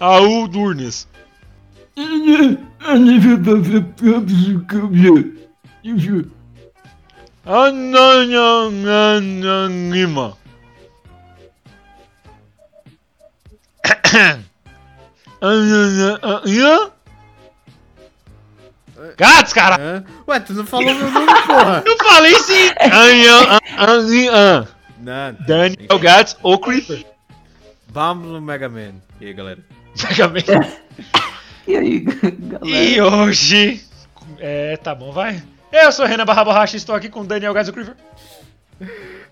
Raul Durnes. Ananima. Gats, cara! Ué, tu não falou meu nome, porra! Eu falei sim! Não. Daniel Gats ou Creeper. Vamos no Mega Man. E aí, galera? Mega Man. E aí, galera? E hoje. É, tá bom, vai. Eu sou Renan Barra Borracha e estou aqui com Daniel Gats ou Creeper.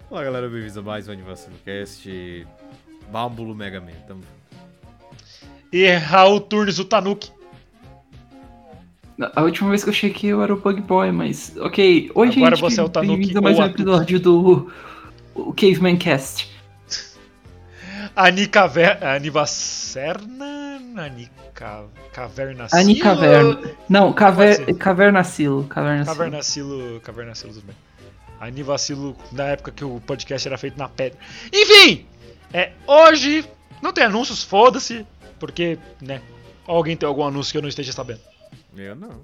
Olá, galera. Bem-vindos a mais um Animação Cast. Bámbulo Mega Man. Tamo junto. E Raul Turnes, o Tanuki. A última vez que eu chequei eu era o Bug Boy, mas. Ok. Oi, Agora gente. você é o Tanuki a mais ou um episódio do o Caveman Cast. Ani Caver... Anivacerna? Ani Ca... Caverna Ani Silo? Caverna. Não, caver... ser. Cavernacilo. Cavernacilo. Cavernacilo. Cavernacilo, tudo bem. Anivacilo, na época que o podcast era feito na pedra. Enfim! É, hoje não tem anúncios, foda-se. Porque, né? Alguém tem algum anúncio que eu não esteja sabendo. Eu não.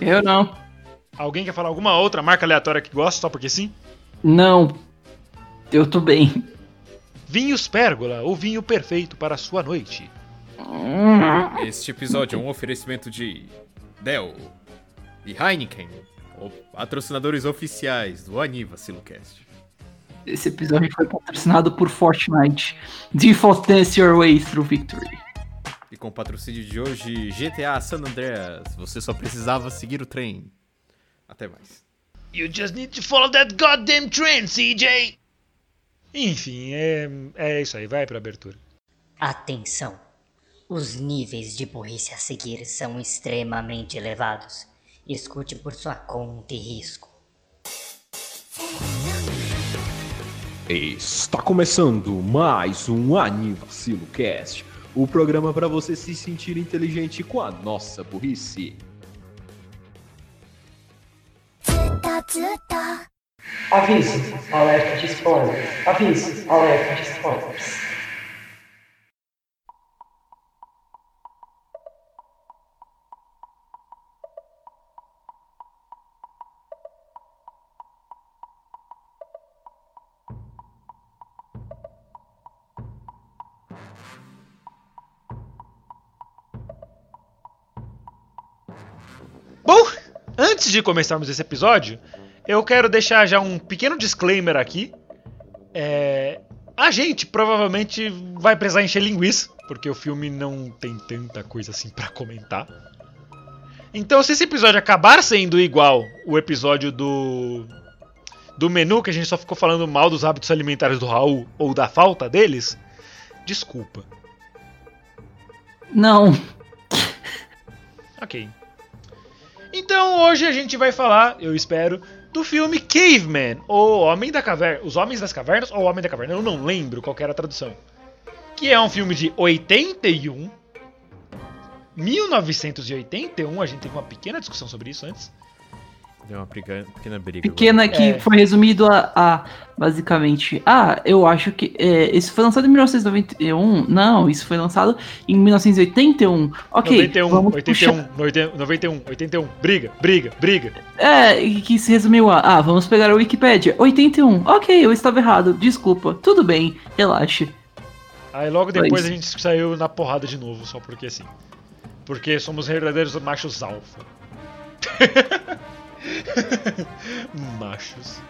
Eu não. Alguém quer falar alguma outra marca aleatória que gosta, só porque sim? Não. Eu tô bem. Vinhos Pérgola, o vinho perfeito para a sua noite. Este episódio é um oferecimento de Dell e Heineken, patrocinadores oficiais do Aniva Silocast. Esse episódio foi patrocinado por Fortnite. Default Dance Your Way Through Victory. Com o patrocínio de hoje, GTA San Andreas. Você só precisava seguir o trem. Até mais. You just need to follow that goddamn trend, CJ! Enfim, é, é isso aí, vai pra abertura. Atenção! Os níveis de burrice a seguir são extremamente elevados. Escute por sua conta e risco. Está começando mais um Anivacilo Cast, o programa para você se sentir inteligente com a nossa burrice. Aviso, alerta de spoilers. Aviso, alerta de spoilers. Antes de começarmos esse episódio, eu quero deixar já um pequeno disclaimer aqui. É, a gente provavelmente vai precisar encher linguiça, porque o filme não tem tanta coisa assim pra comentar. Então, se esse episódio acabar sendo igual o episódio do do menu que a gente só ficou falando mal dos hábitos alimentares do Raul ou da falta deles, desculpa. Não. Ok. Então hoje a gente vai falar, eu espero, do filme Caveman, ou Homem da Caverna, Os Homens das Cavernas ou Homem da Caverna, eu não lembro qual era a tradução. Que é um filme de 81, 1981, a gente teve uma pequena discussão sobre isso antes. Deu uma briga- pequena briga. Pequena que É. foi resumido a, a, basicamente. Ah, eu acho que. É, isso foi lançado em 1991? Não, isso foi lançado em 1981. Ok. 91, vamos 81, puxar- 90, 91, 81, briga, briga, briga. É, que se resumiu a. Ah, vamos pegar a Wikipédia. 81. Ok, eu estava errado. Desculpa. Tudo bem. Relaxe. Aí logo depois a gente saiu na porrada de novo, só porque assim. Porque somos verdadeiros machos alfa. machos.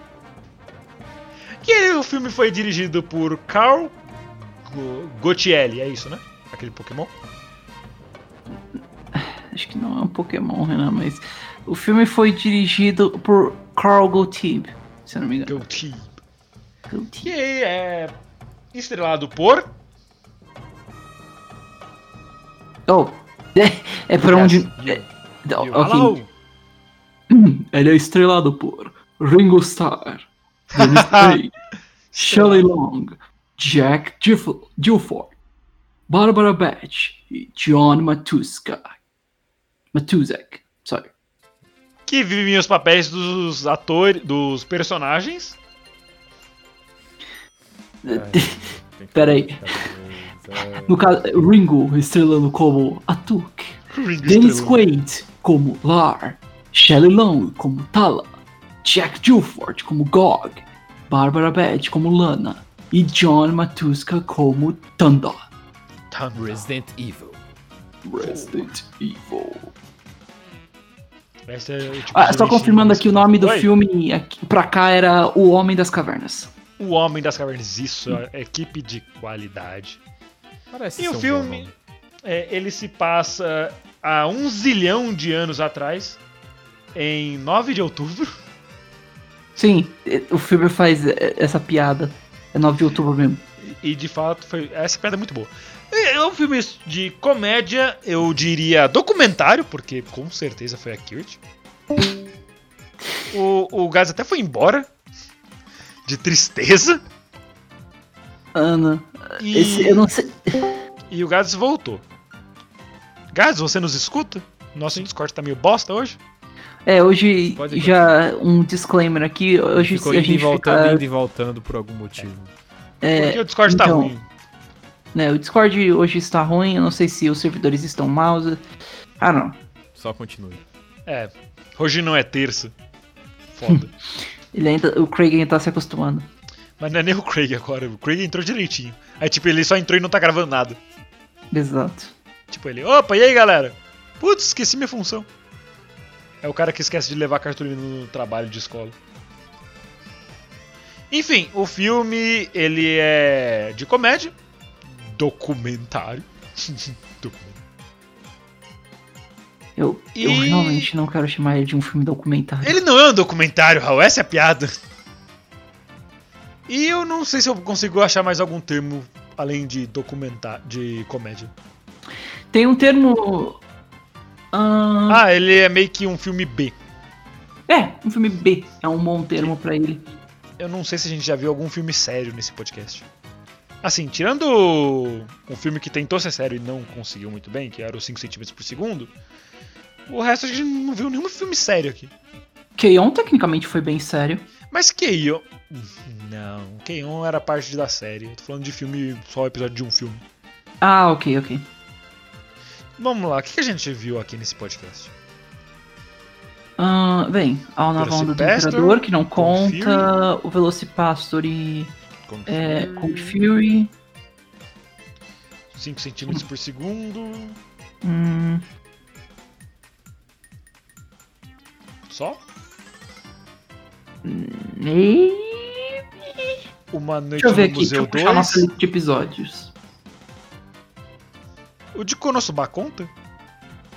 Que o filme foi dirigido por Carl Go- Gottielli, é isso, né? Aquele Pokémon? Acho que não é um Pokémon, Renan, mas. O filme foi dirigido por Carl Gottlieb, se eu não me engano. Gottlieb. Que Gottlieb. é estrelado por. Oh, é, é pra onde. Yes, you, é- you. ok. Hello. Ele é estrelado por Ringo Starr, Dennis Quaid, Shelley Long, Jack Gilford, Barbara Batch e John Matuska. Matuzek, sorry. que viviam os papéis dos atores, dos personagens. Pera aí. No caso, Ringo estrelando como Atuk, Ringo Dennis. Quaid como Lar, Shelley Long como Tala, Jack Gilford como Gog, Barbara Beth como Lana e John Matuska como Thunder. Resident Evil. Resident Evil. É tipo Ah, só confirmando aqui o nome do Oi? filme, aqui, pra cá era O Homem das Cavernas. O Homem das Cavernas, isso, é equipe de qualidade. Parece E ser o filme, é, ele se passa há um zilhão de anos atrás, em 9 de outubro. Sim, eh, o filme faz eh, essa piada. É 9 de outubro mesmo. E de fato, foi, essa piada é muito boa. É é um filme de comédia, eu diria documentário, porque com certeza foi a Kirt. O, o Gás até foi embora. De tristeza. Ana, E, esse, eu não sei. e o Gás voltou. Gás, você nos escuta? Nosso Discord tá meio bosta hoje. É, hoje já um disclaimer aqui. Hoje Ficou a indo gente voltando, fica, indo e voltando por algum motivo. é, Porque o Discord tá então, ruim. né, o Discord hoje está ruim. Eu não sei se os servidores estão maus. Ah, não. Só continue. É, hoje não é terça. Foda. Ele ainda, o Craig ainda tá se acostumando. Mas não é nem o Craig agora. O Craig entrou direitinho. Aí, tipo, ele só entrou e não tá gravando nada. Exato. Tipo, ele, opa, e aí, galera? Putz, esqueci minha função. É o cara que esquece de levar cartolina no trabalho de escola. Enfim, o filme, ele é de comédia. Documentário. Documentário. Eu, eu E- realmente não quero chamar ele de um filme documentário. Ele não é um documentário, Raul, essa é a piada. E eu não sei se eu consigo achar mais algum termo além de documentar, de comédia. Tem um termo. Ah, Ah, ele é meio que um filme B. É, um filme B. É um bom termo pra ele. Eu não sei se a gente já viu algum filme sério nesse podcast. Assim, tirando um filme que tentou ser sério e não conseguiu muito bem, que era os 5 cm por segundo, o resto a gente não viu nenhum filme sério aqui. Keion tecnicamente foi bem sério. Mas Keion. Não, Keion era parte da série. Eu tô falando de filme, só episódio de um filme. Ah, ok, ok. Vamos lá, o que a gente viu aqui nesse podcast? Ah, bem, a nova onda do Imperador, que não conta, o Velocipastor e Kung é, Fury, Kung Fury. 5 cm por segundo. Hum, Só? e... Uma noite Deixa eu ver no aqui, deixa Museu eu puxar a 2. nossa lista de episódios. O de Konosuba conta?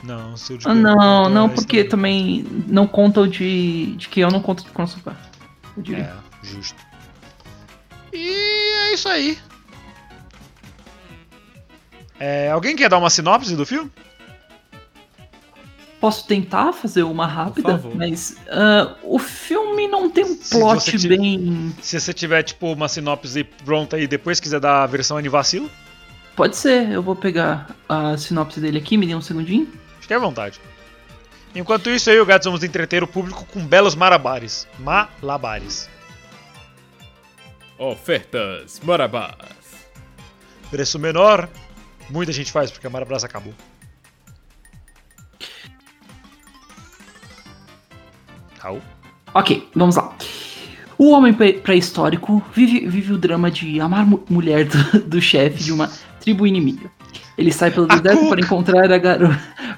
Não, seu de Ah, não, não, porque também não conta o de, de Keion, não conta de Konosuba. Eu diria. É, justo. E é isso aí. É, alguém quer dar uma sinopse do filme? Posso tentar fazer uma rápida, mas ah, o filme não tem um Se plot te- bem. Se você tiver, tipo, uma sinopse pronta e depois quiser dar a versão anivacilo, Pode ser, eu vou pegar a sinopse dele aqui, me dê um segundinho. fique à vontade. Enquanto isso, eu e o Gato vamos entreter o público com belos marabares. Malabares. Ofertas Marabás. Preço menor, muita gente faz porque a Marabras acabou. Raul? Ok, vamos lá. O homem pré- pré-histórico vive, vive o drama de amar mu- mulher do, do chefe de uma tribo inimiga. Ele sai pelo A deserto para encontrar a garota.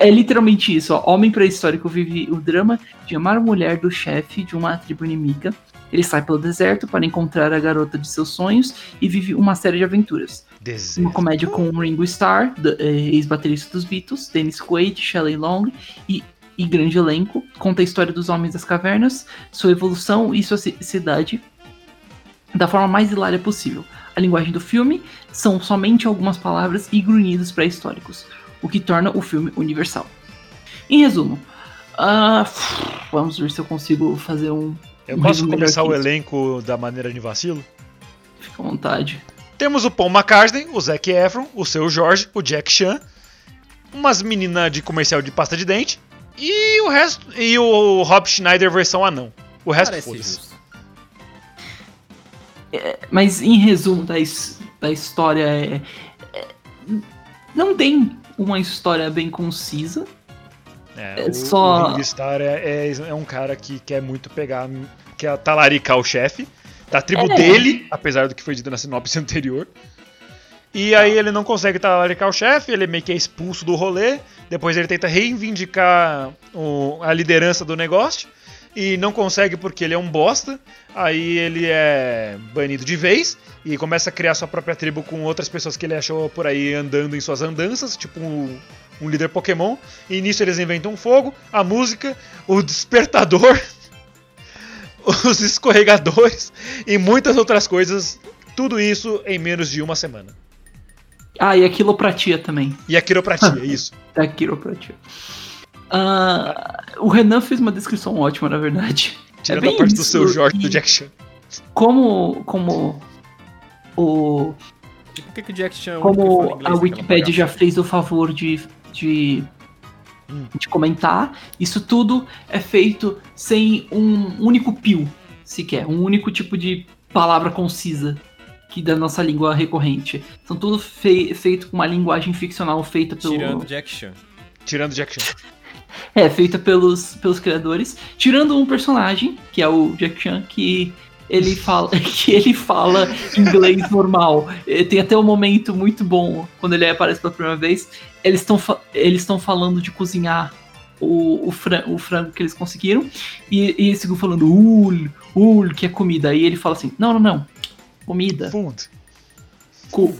É literalmente isso, ó. Homem pré-histórico vive o drama de amar a mulher do chefe de uma tribo inimiga. Ele sai pelo deserto para encontrar a garota de seus sonhos e vive uma série de aventuras. Uma Deserto. comédia com Ringo Starr, eh, ex-baterista dos Beatles, Dennis Quaid, Shelley Long e, e grande elenco. Conta a história dos Homens das Cavernas, sua evolução e sua ci- cidade da forma mais hilária possível. A linguagem do filme são somente algumas palavras e grunhidos pré-históricos, o que torna o filme universal. Em resumo, ah, vamos ver se eu consigo fazer um. Eu um posso começar o elenco da maneira anivacilo? Fica à vontade. Temos o Paul McCartney, o Zac Efron, o seu Jorge, o Jack Chan, umas meninas de comercial de pasta de dente, E o resto. E o Rob Schneider versão anão. O resto foda-se. Mas em resumo da, da história, é, é- não tem uma história bem concisa. É, É o, só- o Ringo Starr é, é, é um cara que quer muito pegar, quer talaricar o chefe da tribo É. dele, apesar do que foi dito na sinopse anterior. E aí ele não consegue talaricar o chefe, ele meio que é expulso do rolê, depois ele tenta reivindicar o- a liderança do negócio, e não consegue porque ele é um bosta, aí ele é banido de vez, e começa a criar sua própria tribo com outras pessoas que ele achou por aí andando em suas andanças, tipo um, um líder Pokémon, e nisso eles inventam um fogo, a música, o despertador, os escorregadores e muitas outras coisas. Tudo isso em menos de uma semana. Ah, e a quilopratia também. E a quiropratia, isso. Da quiropratia. Ah, o Renan fez uma descrição ótima, na verdade. Tirando bem a parte do isso, seu Jorge do Jack Chan. Como, como o, por que, que o Jack Chan é como a Wikipedia já fez o favor de, de, Hum. de comentar, isso tudo é feito sem um único pio, sequer, um único tipo de palavra concisa que da nossa língua recorrente. São tudo fei- feito com uma linguagem ficcional feita pelo Tirando o Jack Chan. Tirando Jack Chan. É feita pelos, pelos criadores, tirando um personagem que é o Jack Chan que ele fala que ele fala inglês normal. Eh, Tem até um momento muito bom quando ele aparece pela primeira vez. Eles estão eles estão falando de cozinhar o, o, fran- o frango que eles conseguiram e, e eles ficam falando ul, ul, que é comida. Aí ele fala assim: "Não, não, não. Comida. Food. Co-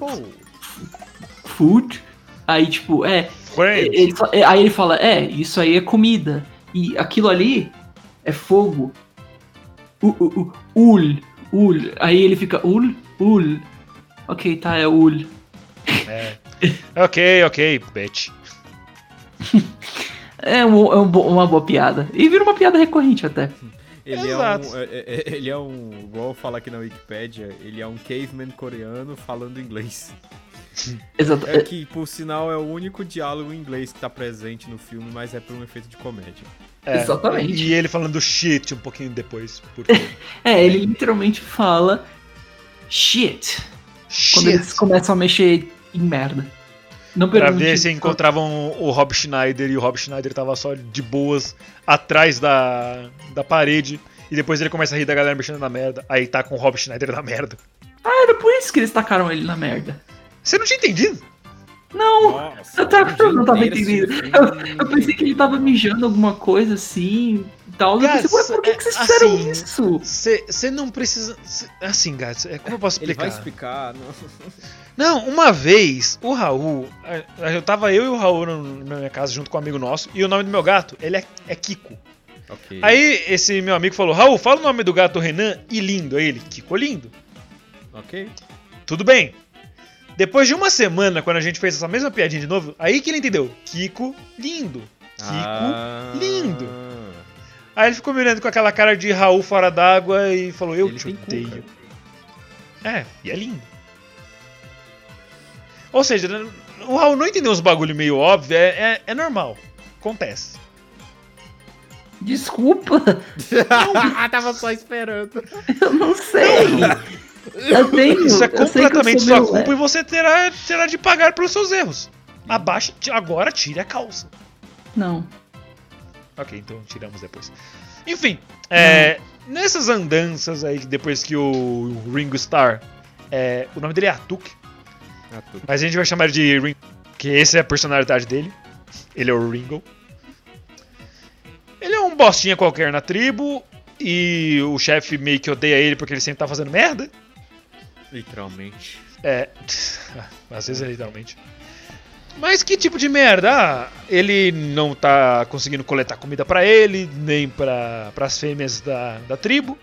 food". Aí tipo, é, Friends. ele fa- é, aí ele fala, é, isso aí é comida. E aquilo ali é fogo. U, u, u, ul, ul. Aí ele fica, ul, ul. Ok, tá, é ul. É. Ok, ok, bitch. É, um- é um uma boa piada. E vira uma piada recorrente até. Ele Exato. é um. é- é- ele é um. Igual falar aqui na Wikipedia, ele é um caveman coreano falando inglês. Exato. É que, por sinal, é o único diálogo em inglês que tá presente no filme, mas é por um efeito de comédia. É, Exatamente. E ele falando shit um pouquinho depois. Porque... É, ele literalmente fala shit. Quando eles shit. começam a mexer em merda. Não Pra ver se encontravam o Rob Schneider e o Rob Schneider tava só de boas atrás da, da parede. E depois ele começa a rir da galera mexendo na merda. Aí tá com o Rob Schneider na merda. Era por isso que eles tacaram ele na merda. Você não tinha entendido? Não, Nossa, Eu tava- eu não tava entendendo. assistindo Eu pensei que ele tava mijando alguma coisa assim e tal. Eu Cara, pensei, por que, que vocês assim, fizeram isso? Você não precisa. cê- assim, Gats, é, como eu posso Ele vai explicar? explicar. Não. Não, uma vez, o Raul. Eu tava eu e o Raul na minha casa junto com um amigo nosso. E o nome do meu gato, ele é, é Kiko. Ok. Aí esse meu amigo falou: Raul, fala o nome do gato Renan e lindo. Aí ele, Kiko lindo. Ok. Tudo bem. Depois de uma semana, quando a gente fez essa mesma piadinha de novo, aí que ele entendeu. Kiko lindo. Kiko Ah. lindo. Aí ele ficou me olhando com aquela cara de Raul fora d'água e falou: Eu Ele te odeio. É, e é lindo. Ou seja, o Raul não entendeu uns bagulho meio óbvio, é, é, é normal. Acontece. Desculpa, Ah, tava só esperando. eu não sei. Eu tenho. Isso é eu sei que eu completamente sua meio culpa leve. e você terá, terá de pagar pelos seus erros. Abaixa, agora tire a calça. Não. Ok, então tiramos depois. Enfim, é, nessas andanças aí, depois que o Ringo Starr. é, o nome dele é Atuk, tudo. mas a gente vai chamar ele de Ringo, que essa é a personalidade dele. Ele é o Ringo. Ele é um bostinha qualquer na tribo e o chefe meio que odeia ele porque ele sempre tá fazendo merda. Literalmente. É. Às vezes é literalmente. Mas que tipo de merda? Ah, ele não tá conseguindo coletar comida pra ele, nem para as fêmeas da, da tribo.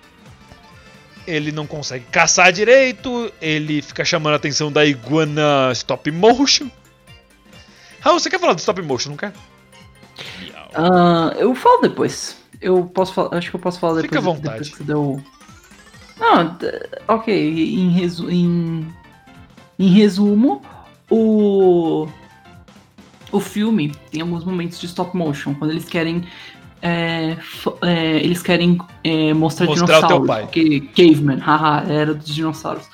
Ele não consegue caçar direito, ele fica chamando a atenção da iguana stop motion. Raul, você quer falar do stop motion, não quer? Ah, eu falo depois. Eu posso falar. Acho que eu posso falar depois. Fica à vontade. Depois que você deu. Não, ok. Em, resu... em... em resumo, o. o filme tem alguns momentos de stop motion, quando eles querem. é, é, eles querem é, mostrar, Mostrar dinossauros. Porque caveman, haha, era dos dinossauros.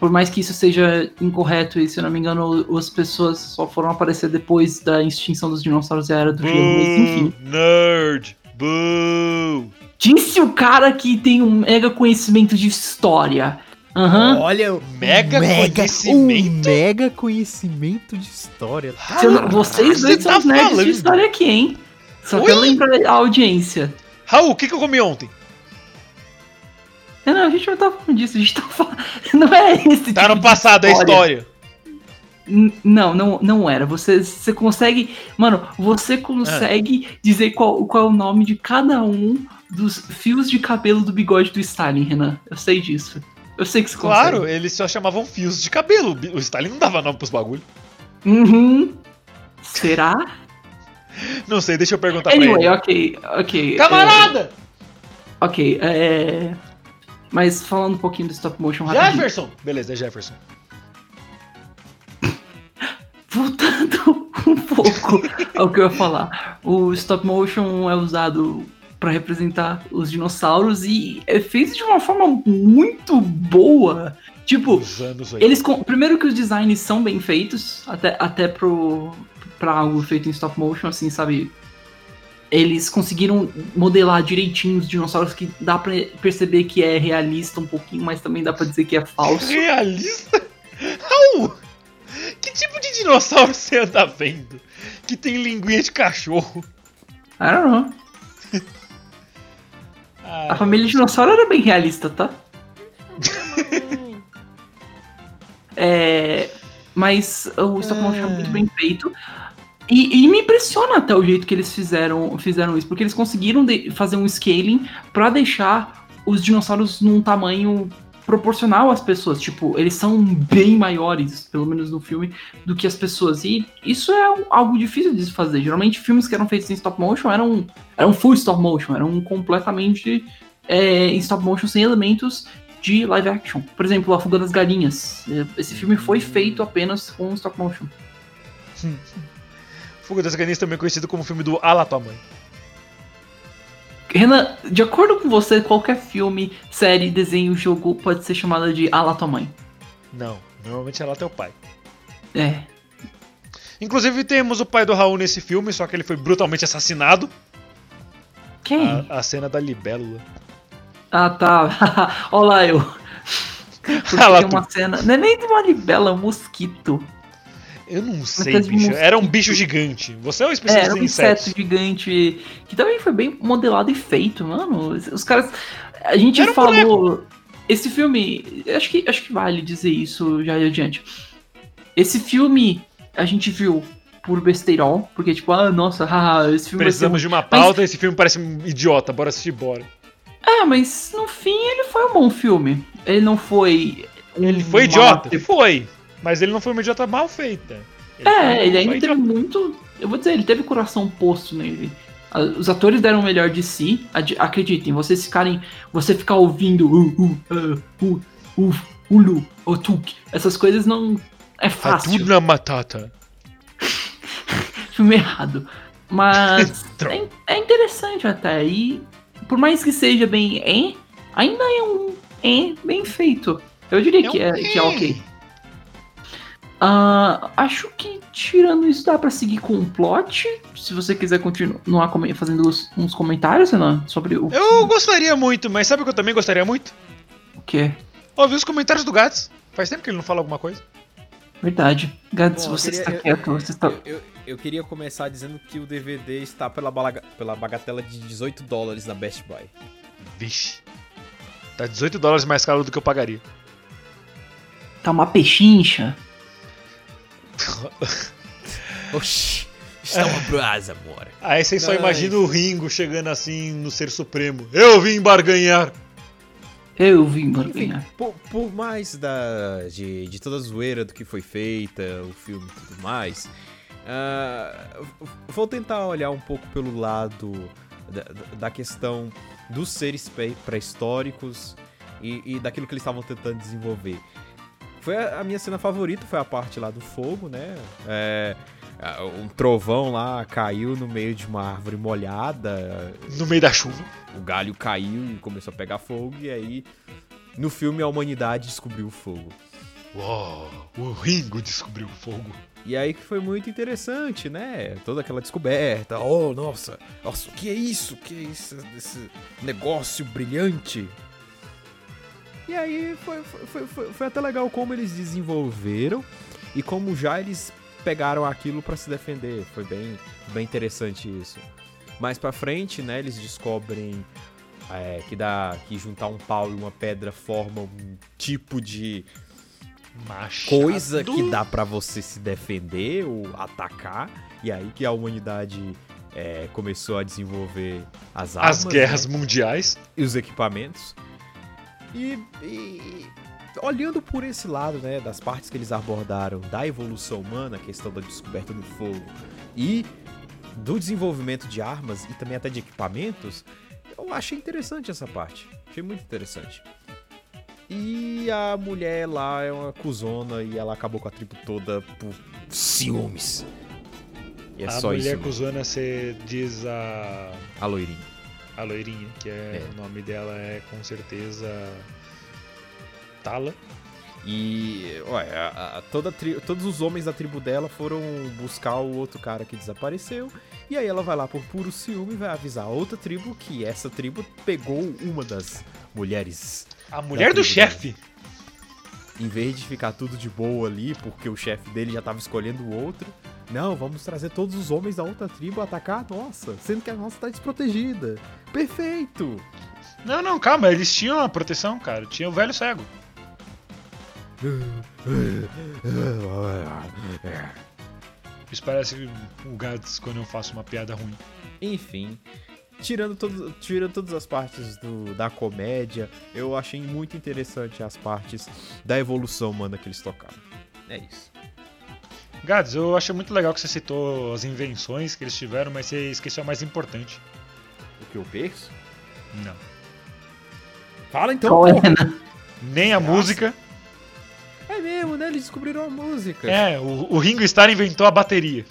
Por mais que isso seja incorreto e, se eu não me engano, as pessoas só foram aparecer depois da extinção dos dinossauros e a era do gelo, mas enfim. Nerd! Boo! Disse o cara que tem um mega conhecimento de história. Aham. Olha, o Mega conhecimento? um mega conhecimento de história. Você não- Vocês você dois tá são os nerds falando? de história aqui, hein? Só Oi? lembrar a audiência. Raul, o que, que eu comi ontem? Não, não, a gente não tá falando disso, a gente tá falando. Não é esse Tá tipo no de passado, é história. N- Não, não, não era. Você, você consegue. Mano, você consegue Ah. dizer qual, qual é o nome de cada um dos fios de cabelo do bigode do Stalin, Renan. Eu sei disso. Eu sei que você Claro, consegue. eles só chamavam fios de cabelo. O Stalin não dava nome pros bagulho. Uhum. Será? Não sei, deixa eu perguntar pra Anyway, ele. ok, ok. é, Camarada! ok, é. Mas falando um pouquinho do stop motion rapidinho. Jefferson! Beleza, é Jefferson. Voltando um pouco ao que eu ia falar. O stop motion é usado para representar os dinossauros e é feito de uma forma muito boa. Tipo, anos 80. eles primeiro que os designs são bem feitos, até até pro para algo feito em stop motion assim, sabe? Eles conseguiram modelar direitinho os dinossauros que dá pra perceber que é realista um pouquinho, mas também dá pra dizer que é falso. Realista? Raul! Que tipo de dinossauro você anda vendo? Que tem linguinha de cachorro? I don't know. Ah, A família dinossauro era bem realista, tá? É, mas o stop motion é muito bem feito. E, e me impressiona até o jeito que eles fizeram, fizeram isso, porque eles conseguiram de- fazer um scaling pra deixar os dinossauros num tamanho proporcional às pessoas. Tipo, eles são bem maiores, pelo menos no filme, do que as pessoas. E isso é algo difícil de se fazer. Geralmente, filmes que eram feitos em stop motion eram, eram full stop motion, eram completamente é, em stop motion sem elementos de live action. Por exemplo, A Fuga das Galinhas. É, Esse filme foi feito apenas com stop motion. Fuga das Galinhas também conhecido como filme do Ala Tua Mãe. Renan, de acordo com você, qualquer filme, série, desenho, jogo pode ser chamado de A lá tua mãe. Não, normalmente é lá teu pai. É. Inclusive temos o pai do Raul nesse filme, só que ele foi brutalmente assassinado. Quem? A, a cena da libélula. Ah, tá. Olha lá eu. Porque tem uma cena. Não é nem de uma libela, é um mosquito. Eu não sei, Mas bicho. mosquito. Era um bicho gigante. Você é um É, especialista era um em insetos. inseto gigante que também foi bem modelado e feito, mano. Os caras. A gente Era um falou. Esse filme. Acho que, acho que vale dizer isso já adiante. Esse filme a gente viu por besteirol, porque tipo, ah, nossa, haha, esse filme Precisamos de uma pauta, esse filme parece um idiota, bora assistir, bora. É, mas no fim ele foi um bom filme. Ele não foi. um Ele foi idiota? master- Foi. Mas ele não foi uma idiota mal feita. foi- É, ele ainda teve muito. Eu vou dizer, ele teve coração posto nele. Ah, Os atores deram o melhor de si. Acreditem, vocês ficarem. Você ficar ouvindo. Uh, uh, uh, uh, uh, ulu, otuk. Essas coisas não. É fácil. Hakuna Matata. filme errado. Mas é, é interessante até. E por mais que seja bem é, ainda é um é bem feito. Eu diria É que, um é, que é é. ok. Ah, acho que tirando isso dá pra seguir com o plot. Se você quiser continuar fazendo os- uns comentários, Renan, sobre o, Eu gostaria muito, mas sabe o que eu também gostaria muito? o que é Ouvir os comentários do Gats. Faz tempo que ele não fala alguma coisa. verdade. Gads, Bom, eu você queria- está eu- quieto, você está. Eu, eu- eu queria começar dizendo que o DVD está pela, balaga- pela bagatela de 18 dólares na Best Buy. Vixe. Tá 18 dólares mais caro do que eu pagaria. Tá uma pechincha. Oxi, está uma brasa, amor. Aí vocês só Nice. imaginam o Ringo chegando assim no Ser Supremo. Eu vim barganhar. Eu vim Enfim, barganhar. por, por mais da, de, de toda a zoeira do que foi feita, o filme e tudo mais, eu vou tentar olhar um pouco pelo lado da, da questão dos seres pré- pré-históricos e, e daquilo que eles estavam tentando desenvolver. Foi a, a minha cena favorita, foi a parte lá do fogo, né? É, um trovão lá caiu no meio de uma árvore molhada, No meio da chuva. o galho caiu e começou a pegar fogo, e aí no filme a humanidade descobriu o fogo. Uou, o Ringo descobriu o fogo. E aí que foi muito interessante, né? Toda aquela descoberta. Oh, nossa, nossa, o que é isso? O que é isso? Esse negócio brilhante. E aí foi, foi, foi, foi- até legal como eles desenvolveram e como já eles pegaram aquilo pra se defender. Foi bem, bem interessante isso. Mais pra frente, né, eles descobrem é, que dá que juntar um pau e uma pedra forma um tipo de Machado. coisa que dá pra você se defender ou atacar. E aí que a humanidade é, começou a desenvolver as armas As guerras né, mundiais. e os equipamentos. E, e- olhando por esse lado, né, das partes que eles abordaram da evolução humana, a questão da descoberta do fogo e do desenvolvimento de armas e também até de equipamentos, eu achei interessante essa parte. Achei muito interessante. E a mulher lá é uma cuzona e ela acabou com a tribo toda por ciúmes. E é a só mulher isso. mesmo. cuzona, você diz a, A loirinha. A loirinha, que é, É. o nome dela é com certeza Tala. E, ué, a- a- toda a tri- todos os homens da tribo dela foram buscar o outro cara que desapareceu. E aí ela vai lá por puro ciúme e vai avisar a outra tribo que essa tribo pegou uma das mulheres. A mulher do chefe. Em vez de ficar tudo de boa ali, porque o chefe dele já tava escolhendo o outro. Não, vamos trazer todos os homens da outra tribo a atacar a nossa, sendo que a nossa tá desprotegida. Perfeito! Não, não, calma, eles tinham a proteção, cara. Tinha o velho cego. Isso parece o Gats quando eu faço uma piada ruim. Enfim, tirando, todo, tirando todas as partes do- da comédia, eu achei muito interessante as partes da evolução humana que eles tocaram. É isso. Gads, eu achei muito legal que você citou as invenções que eles tiveram, mas você esqueceu a mais importante. O que eu penso? Não. Fala então, Qual é, né? Nem a música. É mesmo, né? Eles descobriram a música. É, o, o Ringo Starr inventou a bateria.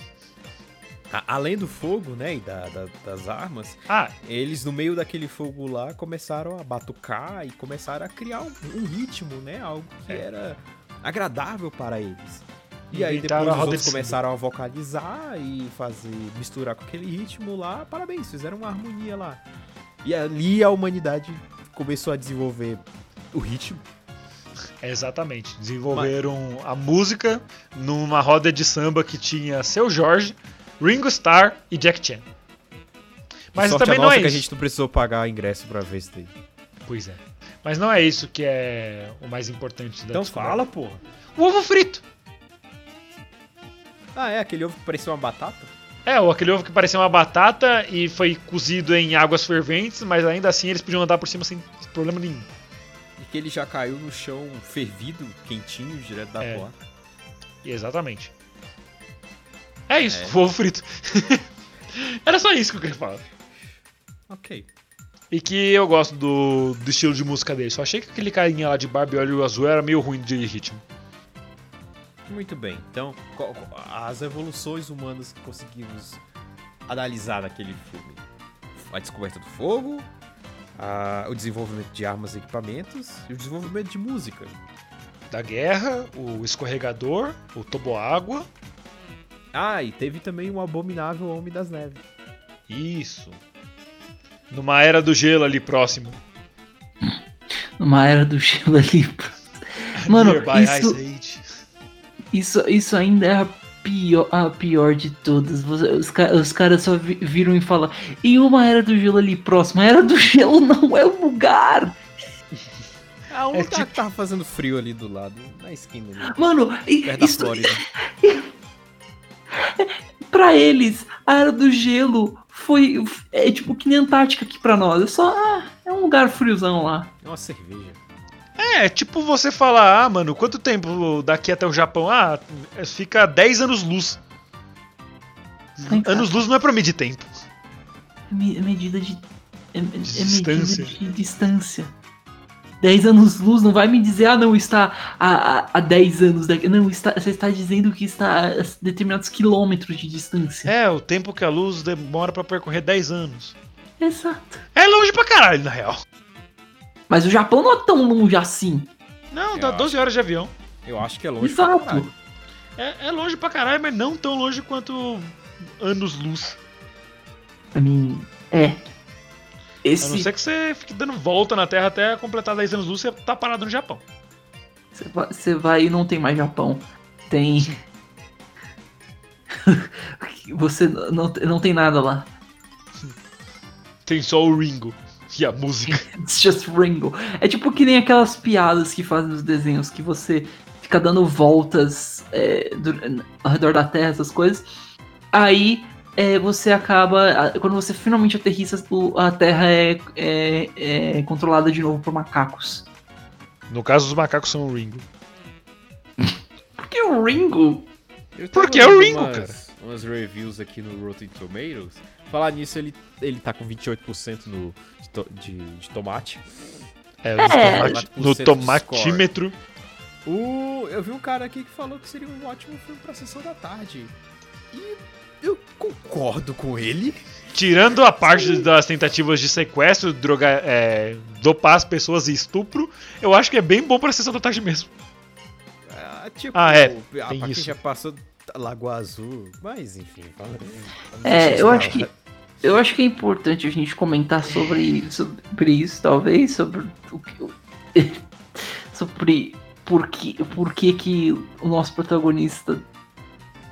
Além do fogo, né, e da- da- das armas, Ah, eles no meio daquele fogo lá começaram a batucar e começaram a criar um, um ritmo, né? Algo que É. era agradável para eles. E aí depois os outros começaram a vocalizar e fazer misturar com aquele ritmo lá. Parabéns, fizeram uma harmonia lá. E ali a humanidade começou a desenvolver o ritmo. exatamente. Desenvolveram a música numa roda de samba que tinha Seu Jorge, Ringo Starr e Jack Chan. Mas Sorte também a não é que a isso. gente não precisou pagar ingresso pra ver isso daí. Pois é. Mas não é isso que é o mais importante da Então descoberta. fala, porra. O ovo frito. Ah, é? Aquele ovo que parecia uma batata? É, ou aquele ovo que parecia uma batata e foi cozido em águas ferventes, mas ainda assim eles podiam andar por cima sem problema nenhum. E que ele já caiu no chão fervido, quentinho, direto da É. placa. Exatamente. É isso, É. ovo frito. Era só isso que eu queria falar. Ok. E que eu gosto do, do estilo de música dele. Só achei que aquele carinha lá de barba e olho azul era meio ruim de ritmo. Muito bem. Então, as evoluções humanas que conseguimos analisar naquele filme: a descoberta do fogo, a- o desenvolvimento de armas e equipamentos e o desenvolvimento de música. Da guerra, o escorregador, o toboágua. Ah, e teve também o abominável Homem das Neves. Isso. Numa era do gelo ali próximo. Numa era do gelo ali. Mano, isso, isso, isso ainda é a pior, a pior de todas. Os, os caras só vi- viram e falam. E uma era do gelo ali próximo? A era do gelo não é o lugar! Ah, um É lugar que tava fazendo frio ali do lado, na esquina ali, Mano, e- da isso, Flórida. pra eles, a era do gelo foi. É tipo que nem Antártica aqui pra nós. É só. Ah, é um lugar friozão lá. É uma cerveja. É, tipo você falar, ah, mano, quanto tempo daqui até o Japão? Ah, fica 10 anos luz. Anos luz não é pra medir tempo. É me- é medida de. É, é medida distância. de distância. 10 anos luz, não vai me dizer, ah, não, está a, a, a 10 anos daqui. Não, está, você está dizendo que está a determinados quilômetros de distância. É, o tempo que a luz demora pra percorrer 10 anos. Exato. É longe pra caralho, na real. Mas o Japão não é tão longe assim. Não, Eu dá acho. 12 horas de avião. Eu acho que é longe pra Exato. caralho. É, é longe pra caralho, mas não tão longe quanto anos-luz. Pra mim, é. A não Esse. ser que você fique dando volta na Terra até completar 10 anos-luz, você tá parado no Japão. Você vai, você vai e não tem mais Japão. Tem. você não, não tem nada lá. Tem só o Ringo e a música. It's just Ringo. É tipo que nem aquelas piadas que fazem nos desenhos que você fica dando voltas é, do- ao redor da Terra, essas coisas. Aí é, você acaba. Quando você finalmente aterrissa, a Terra é, é- é controlada de novo por macacos. No caso, os macacos são o Ringo. Por que o Ringo? Porque é o Ringo, umas, cara. Umas reviews aqui no Rotten Tomatoes. Falar nisso, ele, ele tá com 28% no, de, to- de, de tomate. É, É. no, tomate- no tomatímetro. O, eu vi um cara aqui que falou que seria um ótimo filme pra sessão da tarde. E eu concordo com ele. Tirando a parte das tentativas de sequestro, droga, é, dopar as pessoas e estupro, eu acho que é bem bom pra sessão da tarde mesmo. Ah, tipo, Ah, é, ah, tem isso. já passou Lagoa Azul, mas enfim. Fala, É, eu acho que. Eu acho que é importante a gente comentar sobre, sobre isso, talvez, sobre o que. sobre por que, por que, que o nosso protagonista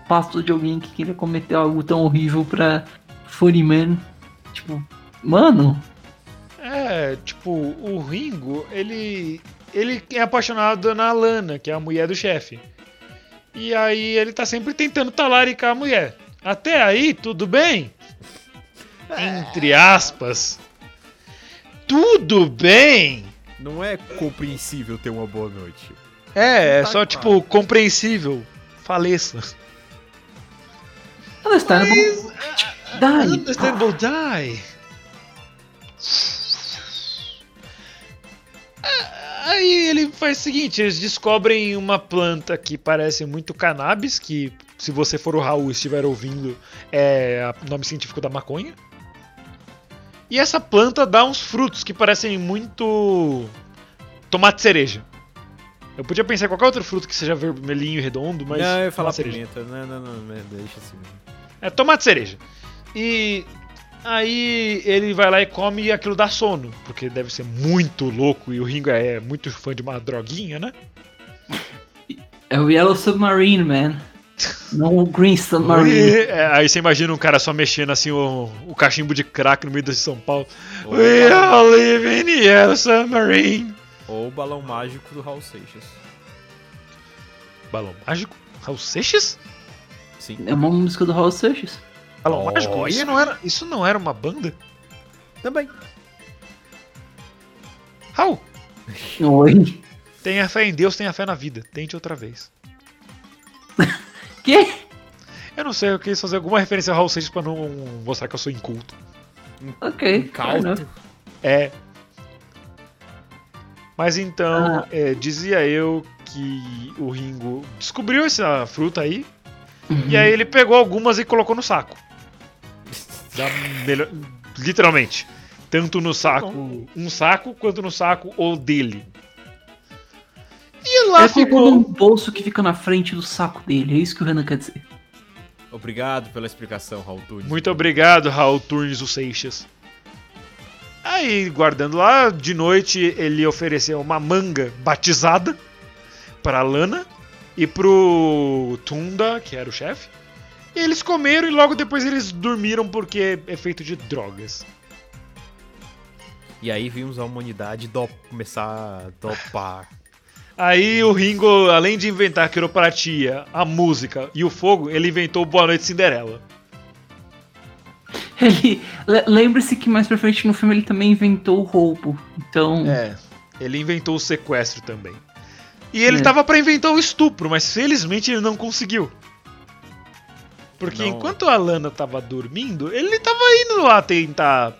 passa de alguém que queria cometer algo tão horrível pra Funnyman. Tipo, mano, É, tipo, o Ringo, ele. Ele é apaixonado na Lana, que é a mulher do chefe. E aí ele tá sempre tentando talaricar a mulher. Até aí, tudo bem? Entre aspas. Tudo bem. Não é compreensível ter uma boa noite. É, é Tá só claro. tipo compreensível. Faleça. Está no Dai. Understandable die. Aí ele faz o seguinte, eles descobrem uma planta que parece muito cannabis, que se você for o Raul e estiver ouvindo, é o nome científico da maconha. E essa planta dá uns frutos que parecem muito tomate cereja. Eu podia pensar em qualquer outro fruto que seja vermelhinho e redondo, mas não, eu ia falar pimenta. Não, não, não, não, deixa assim. É tomate cereja. E aí ele vai lá e come e aquilo dá sono, porque deve ser muito louco e o Ringo é muito fã de uma droguinha, né? É o Yellow Submarine, man. Não o Green Submarine. É, aí você imagina um cara só mexendo assim o, o cachimbo de crack no meio de São Paulo. We are living in Yellow Submarine. Ou o balão mágico do Raul Seixas. Balão mágico? Raul Seixas? Sim. É uma música do Hall Seixas. Balão mágico? Isso não, era, isso não era uma banda? Também. Raul, Oi. tenha fé em Deus, tenha fé na vida. Tente outra vez. Que? Eu não sei, eu quis fazer alguma referência ao Raul Seixas pra não mostrar que eu sou inculto. Ok. Calto. É. Mas então, Ah. é, dizia eu que o Ringo descobriu essa fruta aí, Uhum. e aí ele pegou algumas e colocou no saco. Da melhor- literalmente. Tanto no saco, um saco, quanto no saco o dele. E lá Ela ficou num ficou. bolso que fica na frente do saco dele. É isso que o Renan quer dizer. Obrigado pela explicação, Raul Tunes. Muito obrigado, Raul Turnes o Seixas. Aí, guardando lá, de noite ele ofereceu uma manga batizada para Lana e pro Tunda, que era o chefe. E eles comeram e logo depois eles dormiram porque é feito de drogas. E aí vimos a humanidade do... começar a dopar. Aí o Ringo, além de inventar a quiropratia, a música e o fogo, ele inventou Boa Noite Cinderela. Ele. le- Lembre-se que mais pra frente no filme ele também inventou o roubo. Então. É, ele inventou o sequestro também. E ele É. tava pra inventar o estupro, mas felizmente ele não conseguiu. Porque Não. enquanto a Lana tava dormindo, ele tava indo lá tentar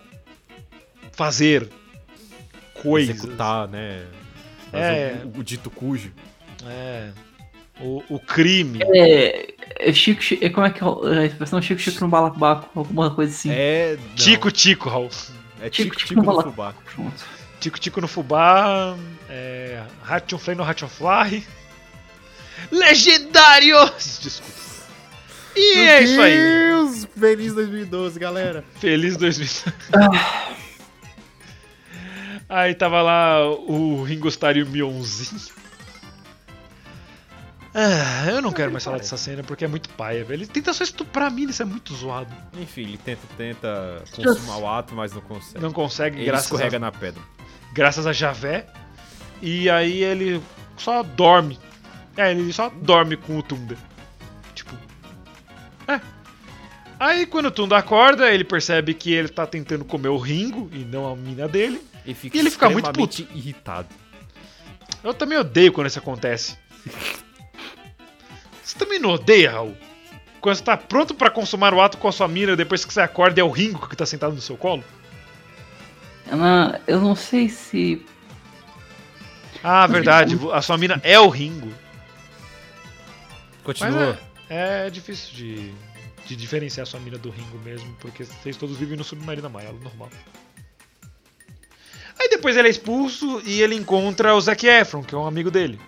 fazer coisas. executar, né? Fazer É. o, o dito cujo. É. O, o crime. É, é Chico, Chico, é como é que é a expressão Chico Chico no balabaco, alguma coisa assim. É. não, Tico Tico, Raul. É Tico, tico, tico tico no fubá. Pronto. Tico Tico no Fubá. É. Hatchonfly no Hatchonfly. Legendário! Desculpa. E Meu é isso aí. Deus! Feliz 2012, galera! Feliz 2000. Aí tava lá o Ringo Starr e o Mionzinho. Ah, eu não quero mais falar dessa cena porque é muito paia, velho. Ele tenta só estuprar a mina, isso é muito zoado. Enfim, ele tenta, tenta consumar o ato, mas não consegue. Não consegue, ele graças escorrega a, na pedra. graças a Javé. E aí ele só dorme. É, ele só dorme com o Tunda. Tipo. É. Aí quando o Tunda acorda, ele percebe que ele tá tentando comer o Ringo e não a mina dele. E, fica E ele fica muito extremamente irritado. Eu também odeio quando isso acontece. Você também não odeia, Raul? Quando você tá pronto pra consumar o ato com a sua mina depois que você acorda é o Ringo que tá sentado no seu colo? Eu não sei se. Ah, verdade, a sua mina é o Ringo. Mas Continua. é, é difícil de, de diferenciar a sua mina do Ringo mesmo, porque vocês todos vivem no submarino amarelo, normal. Aí depois ele é expulso e ele encontra o Zac Efron, que é um amigo dele.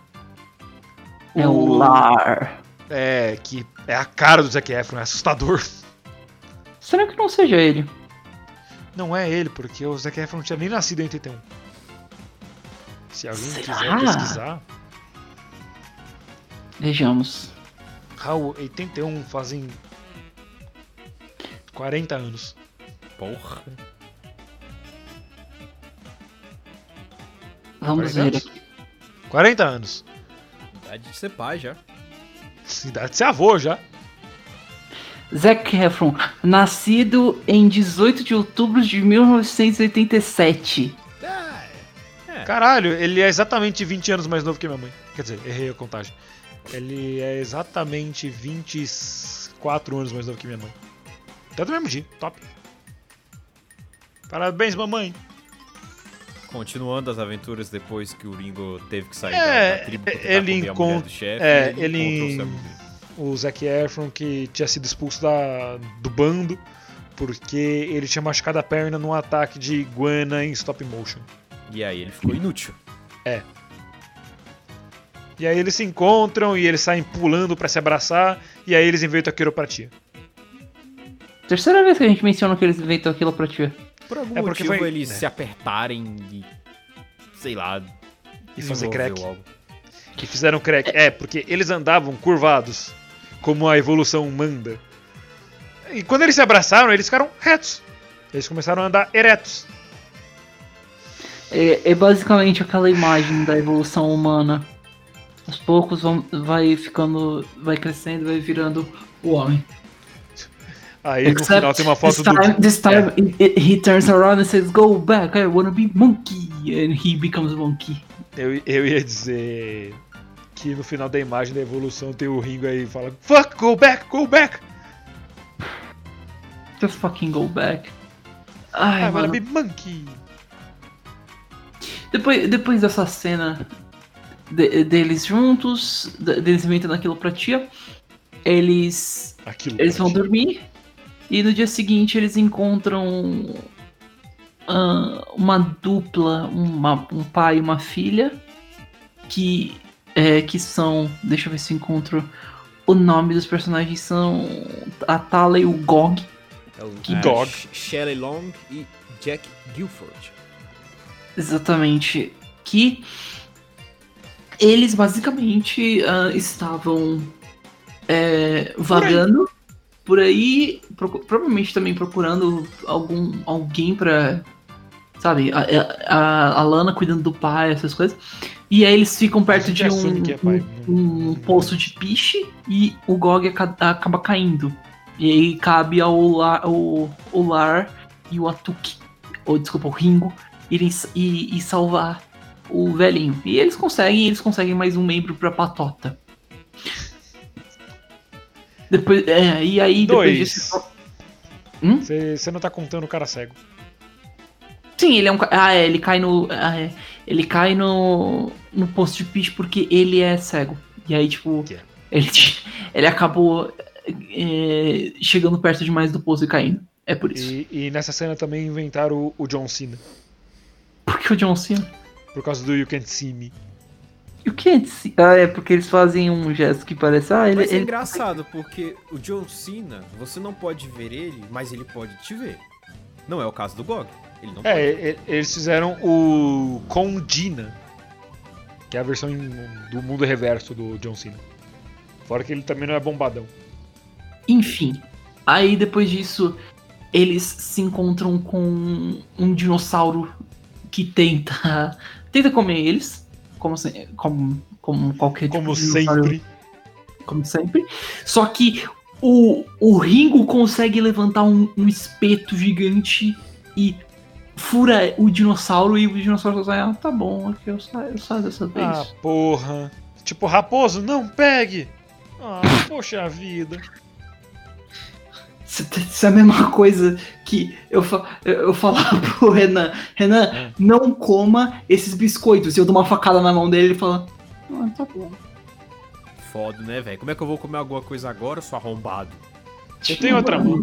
É o lar. É, que é a cara do Zac Efron, é assustador. Será que não seja ele? Não é ele, porque o Zac Efron não tinha nem nascido em 81. Se alguém Será? quiser pesquisar. Vejamos. Raul, 81 fazem 40 anos. Porra. Vamos 40 ver anos? aqui. 40 anos. Idade de ser pai já. Idade de ser avô já. Zac Efron, nascido em 18 de outubro de 1987. É. Caralho, ele é exatamente 20 anos mais novo que minha mãe. Quer dizer, errei a contagem. Ele é exatamente 24 anos mais novo que minha mãe. Até do mesmo dia, top. Parabéns, mamãe. Continuando as aventuras depois que o Ringo teve que sair É, da, da tribo ele comer a mulher encon- do chefe. é, ele, ele- encontrou o. O Zac Efron que tinha sido expulso da, do bando porque ele tinha machucado a perna num ataque de iguana em stop motion. E aí ele ficou inútil. E aí eles se encontram e eles saem pulando pra se abraçar e aí eles inventam a quiropratia. Terceira vez que a gente menciona que eles inventam aquilo pra ti. Por algum É porque motivo foi- eles é. se apertarem e. sei lá. E fazer crack. algo. Que fizeram crack. É, porque eles andavam curvados, como a evolução manda. E quando eles se abraçaram, eles ficaram retos. Eles começaram a andar eretos. É, é basicamente aquela imagem da evolução humana. Aos poucos vão, vai ficando, vai crescendo, vai virando o homem. Aí no final tem uma foto this do. time, This time it- he turns around and says, "Go back, I wanna be monkey," and he becomes monkey. Eu, eu ia dizer que no final da imagem da evolução tem o Ringo aí e fala: Fuck, go back, go back! Just fucking go back. Ai, I wanna mano. be monkey! Depois, depois dessa cena de- deles juntos, de- deles inventando aquilo pra tia, eles Aquilo. Eles pra vão ti. dormir e no dia seguinte eles encontram ah, uma dupla, uma- um pai e uma filha que é, que são, deixa eu ver se eu encontro o nome dos personagens são a Tala e o Gog. É o Que dog. Sh- Shelley Long e Jack Guilford. Exatamente. Que eles basicamente ah, estavam é, vagando por aí, procu- provavelmente também procurando algum alguém pra. Sabe, a, a, a Lana cuidando do pai, essas coisas. E aí eles ficam perto de um, é pai, um, não- um poço de piche e o Gog aca- acaba caindo. E aí cabe ao Lar, ao, ao Lar e o Atuki, ou desculpa, o Ringo, irem e, e salvar o velhinho. E eles conseguem, eles conseguem mais um membro pra patota. Depois, é, e aí depois Dois. disso. Hum? Você você não tá contando o cara cego. Sim, ele é um. Ah, é, ele cai no. ah, é, ele cai no. no posto de pitch porque ele é cego. E aí, tipo. Que é? Ele, ele acabou é, chegando perto demais do poço e caindo. É por isso. E, e nessa cena também inventaram o, o John Cena. Por que o John Cena? Por causa do You Can't See Me. E o que é esse- Ah, é porque eles fazem um gesto que parece. Ah, ele. Mas é ele- engraçado, porque o John Cena, você não pode ver ele, mas ele pode te ver. Não é o caso do Gog. Ele não É, pode. eles fizeram o Condina, que é a versão do mundo reverso do John Cena. Fora que ele também não é bombadão. Enfim. Aí depois disso, eles se encontram com um dinossauro que tenta. tenta comer eles. Como, se- como, como qualquer tipo Como sempre. Como sempre. Só que o, o Ringo consegue levantar um, um espeto gigante e fura o dinossauro e o dinossauro sai, ah, tá bom, aqui eu saio, eu saio dessa vez. Ah, porra. Tipo, raposo, não pegue! Ah, poxa vida. Isso é a mesma coisa que eu, fa eu eu falar pro Renan. Renan, É. não coma esses biscoitos. E eu dou uma facada na mão dele e ele fala. Ah, tá bom. Foda, né, velho? Como é que eu vou comer alguma coisa agora, seu arrombado? Eu tenho outra mão.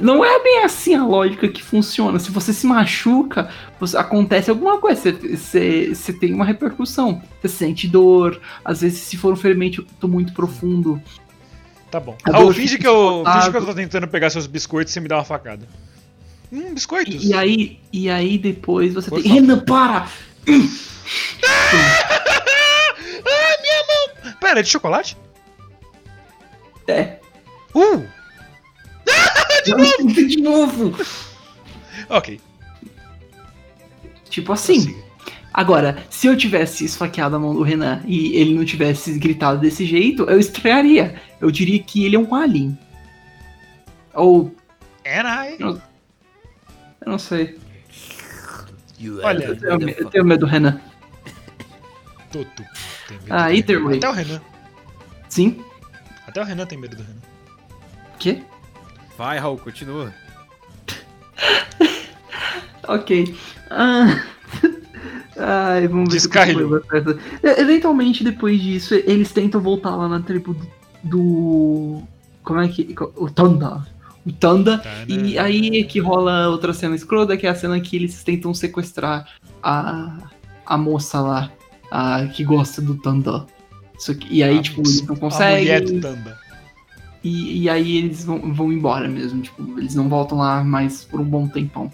Não é bem assim a lógica que funciona. Se você se machuca, você- acontece alguma coisa. Você, você, você tem uma repercussão. Você sente dor. Às vezes, se for um ferimento muito profundo. Tá bom. Raul, finge que, eu, finge que eu tô tentando pegar seus biscoitos e você me dá uma facada. Hum, biscoitos? E, e aí, e aí depois você Por tem. Renan, para! Ah, minha mão! Pera, é de chocolate? É. Uh! De novo! De novo! Ok. Tipo assim. prossiga. Agora, se eu tivesse esfaqueado a mão do Renan e ele não tivesse gritado desse jeito, eu estranharia. Eu diria que ele é um alien. Ou. And I. Eu não sei. Olha, Eu tenho, me- eu tenho medo do Renan. Toto. tem medo Ah, either way. Até o Renan. Sim? Até o Renan tem medo do Renan. Quê? Vai, Raul, continua. Ok. Ah. Ai, vamos ver Descarrilhou. E- Eventualmente, depois disso, eles tentam voltar lá na tribo do. como é que. O Tanda. O Tanda. Tá, né? E aí é que rola outra cena escrota, que é a cena que eles tentam sequestrar a, a moça lá, a, que gosta do Tanda. Que, e aí, A tipo, eles não A mulher do conseguem. Tamba. E, e aí eles vão, vão embora mesmo. Tipo, eles não voltam lá mais por um bom tempão.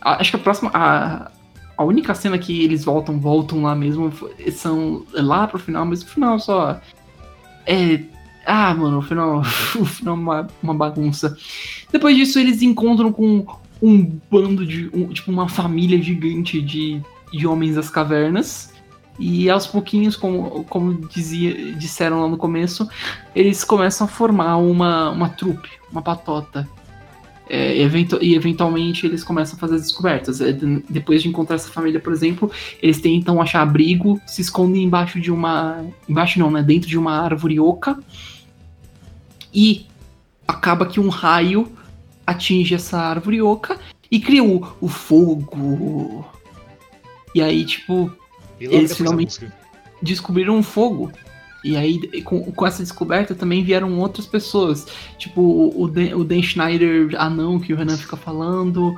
Acho que a próxima. A, a única cena que eles voltam, voltam lá mesmo, são lá pro final, mas o final só. É. Ah, mano, o final. O final é uma, uma bagunça. Depois disso, eles encontram com um bando de. um- tipo, uma família gigante de, de homens das cavernas. E aos pouquinhos, como, como dizia, disseram lá no começo, eles começam a formar uma, uma trupe, uma patota. É, eventu- e eventualmente eles começam a fazer as descobertas. É, de- depois de encontrar essa família, por exemplo, eles tentam achar abrigo, se escondem embaixo de uma. Embaixo não, né? Dentro de uma árvore oca. E acaba que um raio atinge essa árvore oca e cria o, o fogo. E aí, tipo, E Eles finalmente- descobriram um fogo. E aí, com, com essa descoberta, também vieram outras pessoas. Tipo, o Dan, o Dan Schneider anão que o Renan fica falando.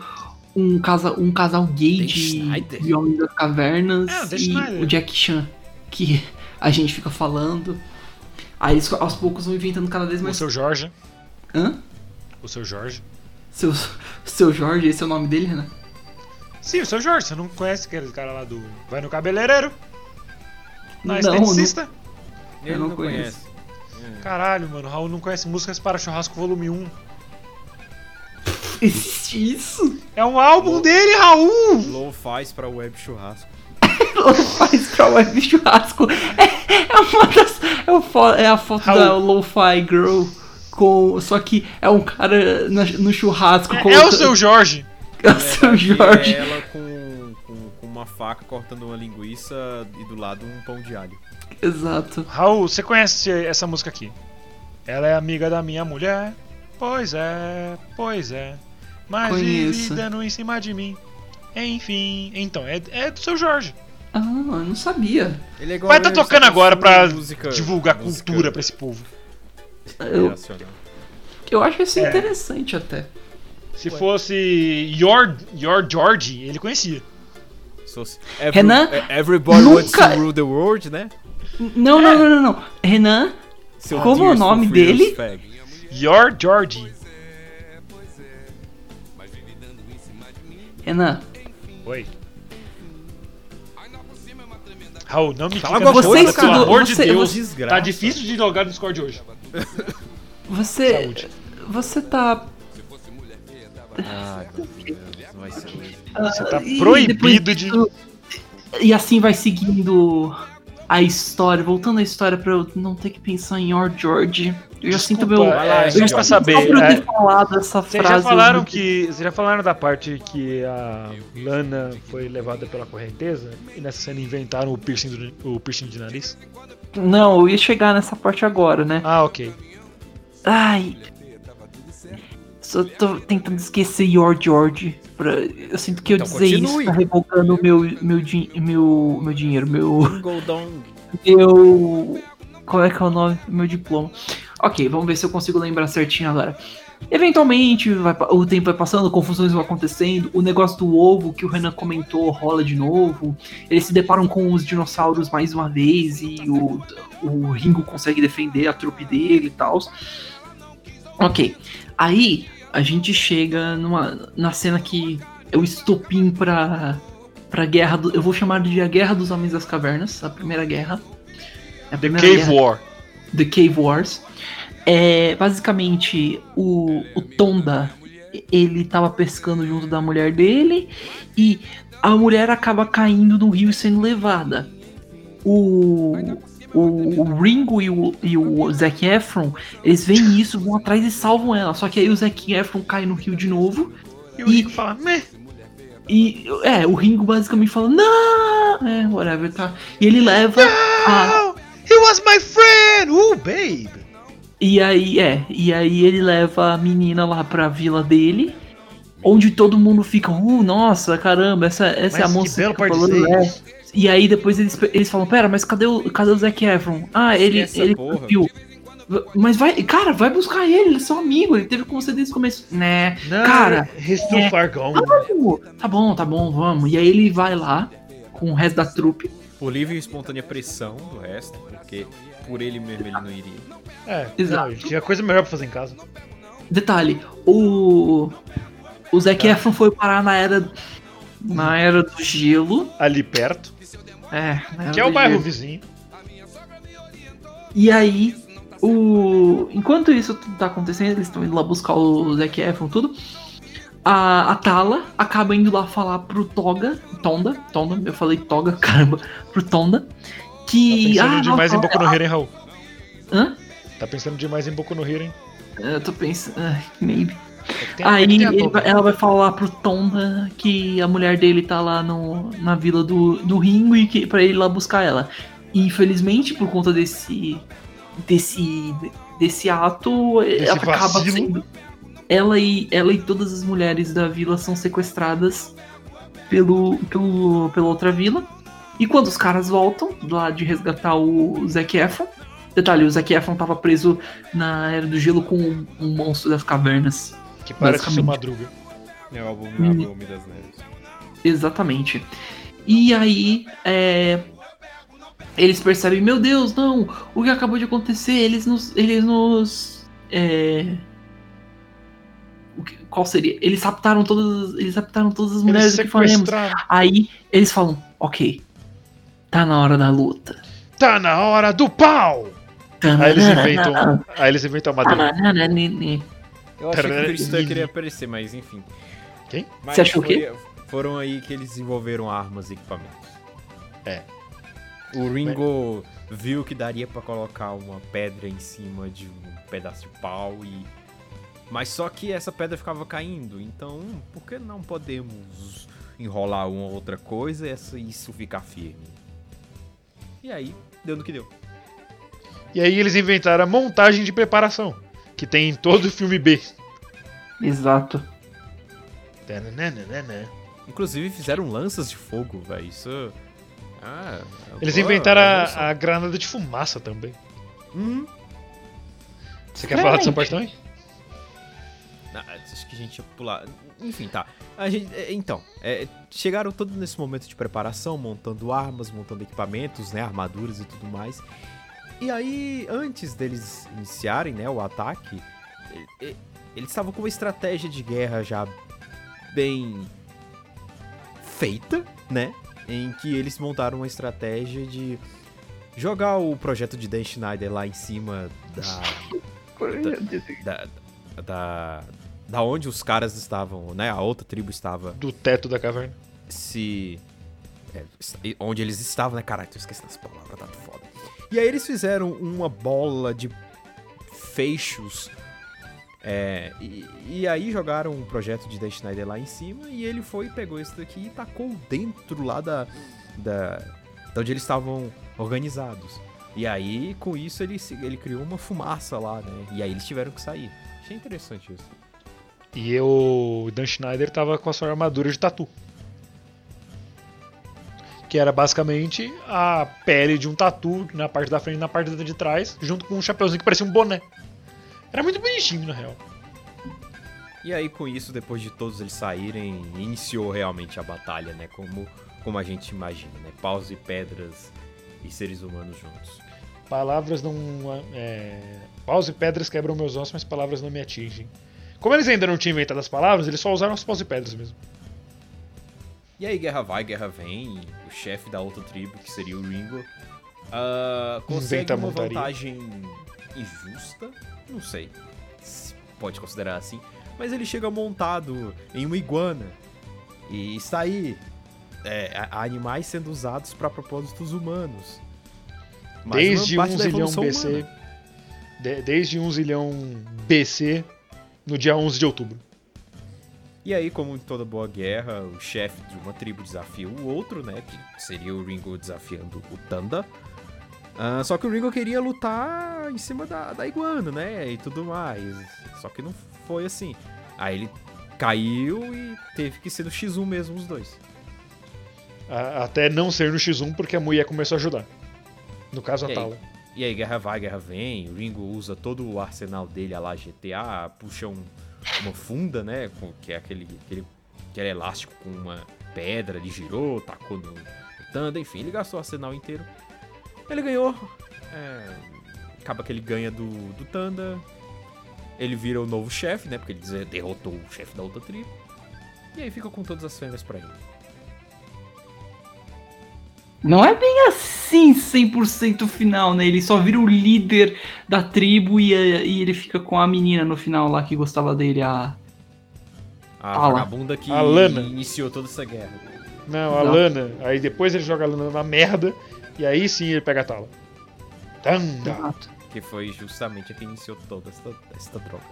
Um, casa, um casal gay Dan de, Schneider? de Homens das Cavernas. É, o e Schneider. o Jack Chan, que a gente fica falando. Aí eles aos poucos vão inventando cada vez O mais. seu Jorge. Hã? O seu Jorge. Seu, seu Jorge, esse é o nome dele, Renan? Sim, o seu Jorge. Você não conhece aquele cara lá do. Vai no cabeleireiro? Não, Não, esteticista? Ele não não, conheço. conhece. Caralho, mano. Raul não conhece músicas para churrasco volume 1. Existe isso? É um álbum dele, Raul! Low faz pra web churrasco. Lo-fi pra web churrasco. É, é uma das. É, fo- é a foto Raul. da Lo-Fi Girl. Com, só que é um cara na- no churrasco. É, é o seu Jorge. É o seu Jorge. É ela com, com, com uma faca cortando uma linguiça e do lado um pão de alho. Exato. Raul, você conhece essa música aqui? Ela é amiga da minha mulher. Pois é, pois é. Mas vive dando em cima de mim. Enfim, então, é, é do seu Jorge. Ah, eu não sabia. Ele é igual Vai estar eu, tocando agora pra música- divulgar música cultura pra esse povo. Eu, eu acho isso É. interessante até. Se fosse Your, Your George, ele conhecia. So- every- Renan, Everybody wants to nunca- rule the world, né? Não, não, não, não, não. Renan, Seu Como é o nome dele? Your George. Renan, Oi. Raul, não me Cala fica a no boca, foda, estudou- pelo amor de você- Deus. desgraça. Tá difícil de logar no Discord hoje. você. Saúde. Você tá. Ai, meu Deus, não vai ser hoje. Você tá proibido de. E assim vai seguindo a história, voltando a história pra eu não ter que pensar em Your George. Eu já sinto meu. É, eu já sinto saber. Só pra é, ter falado essa Vocês frase. já falaram que. Vocês já falaram da parte que a Lana foi levada pela correnteza? E nessa cena inventaram o piercing, do, o piercing de nariz? Não, eu ia chegar nessa parte agora, né? Ah, ok. Ai. Só tô tentando esquecer Your George. Pra... Eu sinto que eu Então, dizer continue. isso tá revogando meu, meu, din- meu, meu dinheiro, meu. Meu. Qual é que é o nome? Meu diploma. Ok, vamos ver se eu consigo lembrar certinho agora. Eventualmente, vai o tempo vai passando, confusões vão acontecendo, o negócio do ovo que o Renan comentou rola de novo. Eles se deparam com os dinossauros mais uma vez e o, o Ringo consegue defender a trupe dele e tal. Ok, aí a gente chega numa, na cena que é o estopim pra, pra guerra do, Eu vou chamar de a Guerra dos Homens das Cavernas, a primeira guerra. É a The primeira Cave guerra- War. The Cave Wars. É, basicamente, o, o Tonda, ele tava pescando junto da mulher dele e a mulher acaba caindo no rio e sendo levada. O, o, o Ringo e o, e o Zac Efron, eles veem isso, vão atrás e salvam ela. Só que aí o Zac Efron cai no rio de novo E o E- Rico fala, meh. e, é, o Ringo basicamente fala, não, é, whatever, tá. E ele leva a, Oh, he was my friend! Uh, babe! E aí, é, e aí ele leva a menina lá pra vila dele, onde todo mundo fica, uh, nossa, caramba, essa, essa é a moça que que falando, é. E aí depois eles, eles falam, pera, mas cadê o, cadê o Zac Efron? Ah, ele, essa ele porra. fugiu. V- Mas vai, cara, vai buscar ele, eles são amigos, ele teve com você desde o começo. Né, Não, cara, he's too é. far gone. tá bom, tá bom, vamos. E aí ele vai lá com o resto da trupe. Por livre e espontânea pressão do resto, porque por ele mesmo ele não iria. É, Exato. não, ele tinha coisa melhor pra fazer em casa. Detalhe, o. O Zac Tá. Efron foi parar na era. Na era do gelo. Ali perto, É, que é o bairro vizinho. E aí, o. Enquanto isso tudo tá acontecendo, eles estão indo lá buscar o Zac Efron, tudo. A, a Tala acaba indo lá falar pro Toga. Tonda, Tonda, eu falei Toga, caramba, pro Tonda. Tá Que. pensando ah, demais nossa, em Boku no Hero, hein, Raul? Hã? Tá pensando demais em Boku no Hero, hein? Eu tô pensando. ai, maybe. Tem- Aí que tem a ele ela vai falar pro Tonda que a mulher dele tá lá no, na vila do, do Ringo e que pra ele ir lá buscar ela. E infelizmente, por conta desse. desse. desse ato, ela acaba vacilo. sendo. Ela e, ela e todas as mulheres da vila são sequestradas pelo, pelo, pela outra vila. E quando os caras voltam lá de resgatar o Zac Efron. Detalhe, o Zac Efron tava preso na Era do Gelo com um, um monstro das cavernas. Que parece o seu basicamente. Madruga. É o álbum Hum. Homem das Neves. Exatamente. E aí, é, eles percebem, meu Deus, não, o que acabou de acontecer? Eles nos. Eles nos. é, que- qual seria? Eles raptaram todas. Eles raptaram todas as mulheres que faremos. Aí eles falam, ok. Tá na hora da luta. Tá na hora do pau! Aí eles inventam. Aí eles inventam a Madruga. Eu achei que o Cristã queria aparecer, mas enfim. Quem? Mas Você achou o quê? Foram aí que eles desenvolveram armas e equipamentos. É. O Ringo viu que daria pra colocar uma pedra em cima de um pedaço de pau e. Mas só que essa pedra ficava caindo, então por que não podemos enrolar uma outra coisa e isso ficar firme? E aí, deu no que deu. E aí eles inventaram a montagem de preparação. Que tem em todo filme B. Exato. Inclusive fizeram lanças de fogo, velho. Isso. Ah, Eles boa inventaram a, a granada de fumaça também. Uhum. Você quer falar dessa parte também? Ah, acho que a gente ia pular. Enfim, tá. A gente, é, então, é, chegaram todos nesse momento de preparação, montando armas, montando equipamentos, né, armaduras e tudo mais. E aí, antes deles iniciarem, né, o ataque, eles estavam com uma estratégia de guerra já bem feita, né? Em que eles montaram uma estratégia de jogar o projeto de Dan Schneider lá em cima da da, da, da onde os caras estavam, né? A outra tribo estava Do teto da caverna. se. É, onde eles estavam, né? Caralho, tô esquecendo as palavras, tá foda. E aí eles fizeram uma bola de feixos. é, e, e aí jogaram um projeto de Dan Schneider lá em cima e ele foi, pegou esse daqui e tacou dentro lá da. da, da onde eles estavam organizados. E aí, com isso, ele, ele criou uma fumaça lá, né? E aí eles tiveram que sair. Achei interessante isso. E o Dan Schneider tava com a sua armadura de tatu. Que era basicamente a pele de um tatu na parte da frente e na parte de trás, junto com um chapeuzinho que parecia um boné. Era muito bonitinho, na real. E aí, com isso, depois de todos eles saírem, iniciou realmente a batalha, né? Como, como a gente imagina, né? Paus e pedras e seres humanos juntos. Palavras não. É... Paus e pedras quebram meus ossos, mas palavras não me atingem. Como eles ainda não tinham inventado as palavras, eles só usaram os paus e pedras mesmo. E aí, guerra vai, guerra vem. O chefe da outra tribo, que seria o Ringo, ah, consegue Inventa uma montaria. vantagem injusta. Não sei se pode considerar assim. Mas ele chega montado em uma iguana. E está aí é, animais sendo usados para propósitos humanos. Uma Desde parte 1 da zilhão BC. de- desde 1 zilhão BC, no dia 11 de outubro. E aí, como em toda boa guerra, o chefe de uma tribo desafia o outro, né? Que seria o Ringo desafiando o Tanda. Ah, só que o Ringo queria lutar em cima da, da iguana, né? E tudo mais. Só que não foi assim. Aí ele caiu e teve que ser no X1 mesmo, os dois. Até não ser no X1 porque a mulher começou a ajudar. No caso, a E aí? Tala. E aí, guerra vai, guerra vem. O Ringo usa todo o arsenal dele, a lá GTA, puxa um- uma funda, né? com- Que é aquele, aquele, aquele elástico com uma pedra, ele girou, tacou no, no Tanda, enfim, ele gastou o arsenal inteiro. Ele ganhou. é, acaba que ele ganha do, do Tanda. Ele vira o novo chefe, né? Porque ele derrotou o chefe da outra tribo. E aí fica com todas as fêmeas pra ele. Não é bem assim 100% final, né? Ele só vira o líder da tribo e, eh, e ele fica com a menina no final lá que gostava dele, a. A vagabunda que A Lana. iniciou toda essa guerra. Não, a Não. Lana. Aí depois ele joga a Lana na merda. E aí sim ele pega a Tala. Tanda. Exato. Que foi justamente a que iniciou toda esta, esta droga.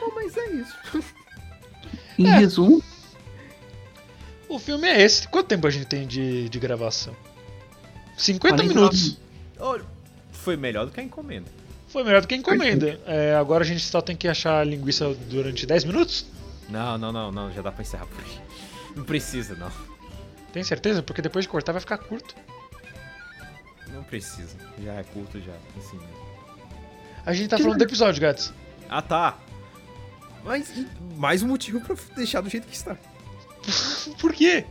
Bom, mas é isso. Em É. resumo, O filme é esse. Quanto tempo a gente tem de, de gravação? 50 49 minutos. Olha, foi melhor do que a encomenda. Foi melhor do que a encomenda. É, agora a gente só tem que achar a linguiça durante 10 minutos? Não, não, não, não, já dá pra encerrar por aí. Não precisa, não. Tem certeza? Porque depois de cortar vai ficar curto. Não precisa. Já é curto já, assim mesmo. A gente tá falando do episódio, Gats. Ah, tá. Mas mais um motivo pra deixar do jeito que está. Por quê?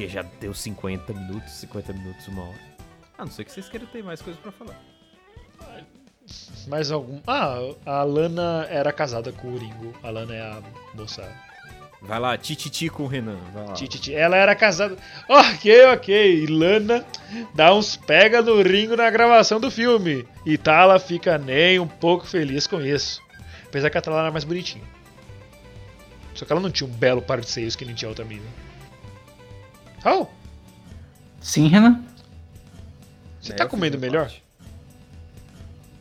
Porque já deu 50 minutos, 50 minutos, uma hora. A não ser que vocês queiram ter mais coisas pra falar. Mais algum. Ah, a Lana era casada com o Ringo. A Lana é a moça. Vai lá, tititi com o Renan. Vai lá. Tititi. Ela era casada. Ok, ok. Lana dá uns pega no Ringo na gravação do filme. E Tala fica nem um pouco feliz com isso. Apesar que a Tala era mais bonitinha. Só que ela não tinha um belo par de seios que nem tinha outra mina. Oh, sim, Renan? você É, tá comendo melhor? parte.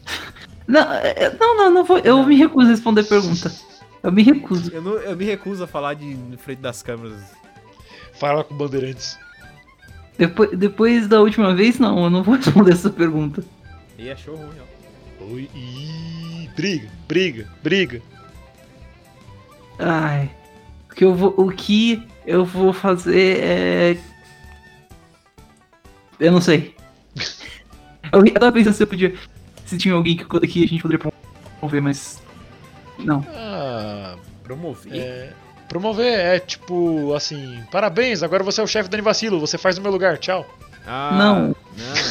Não, é- não, não, não vou, eu me recuso a responder a pergunta. Eu me recuso. Eu, não- eu me recuso a falar de frente das câmeras. Fala com bandeirantes. Depois, depois da última vez, não, eu não vou responder essa pergunta. E achou ruim, ó. Oi, ih, briga, briga, briga. Ai. que eu vou, o que eu vou fazer é. Eu não sei. Eu, tava pensando se eu podia. Se tinha alguém que, que a gente poderia promover, mas. Não. Ah, Promover? é, promover é tipo assim: parabéns, agora você é o chefe do Anivacilo, você faz no meu lugar, tchau. Ah, Não.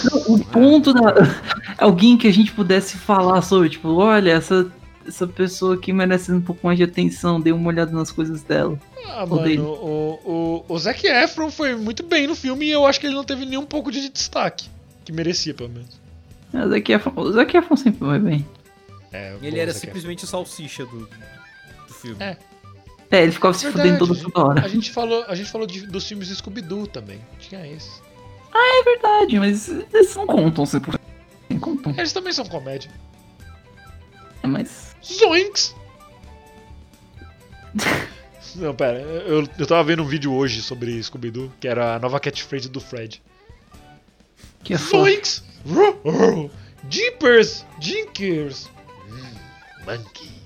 não. O ponto da. Alguém que a gente pudesse falar sobre, tipo, olha, essa, essa pessoa aqui merece um pouco mais de atenção, dê uma olhada nas coisas dela. Ah, mano, o, o, o Zac Efron foi muito bem no filme e eu acho que ele não teve nem um pouco de destaque. Que merecia, pelo menos. O Zac Efron, o Zac Efron sempre vai bem. É, Ele bom, era Zac Efron. simplesmente o salsicha do, do filme. É. É, ele ficava se Verdade, fudendo toda, toda hora. A gente falou, a gente falou de- dos filmes do Scooby-Doo também. Tinha esse. É verdade, mas eles não contam 100%. Não contam. Eles também são comédia. É, mas. Zoinks! Não, pera, eu, eu tava vendo um vídeo hoje sobre Scooby-Doo, que era a nova catchphrase do Fred. Que é. Zoinks! Jeepers! Jinkers! Hum, monkey.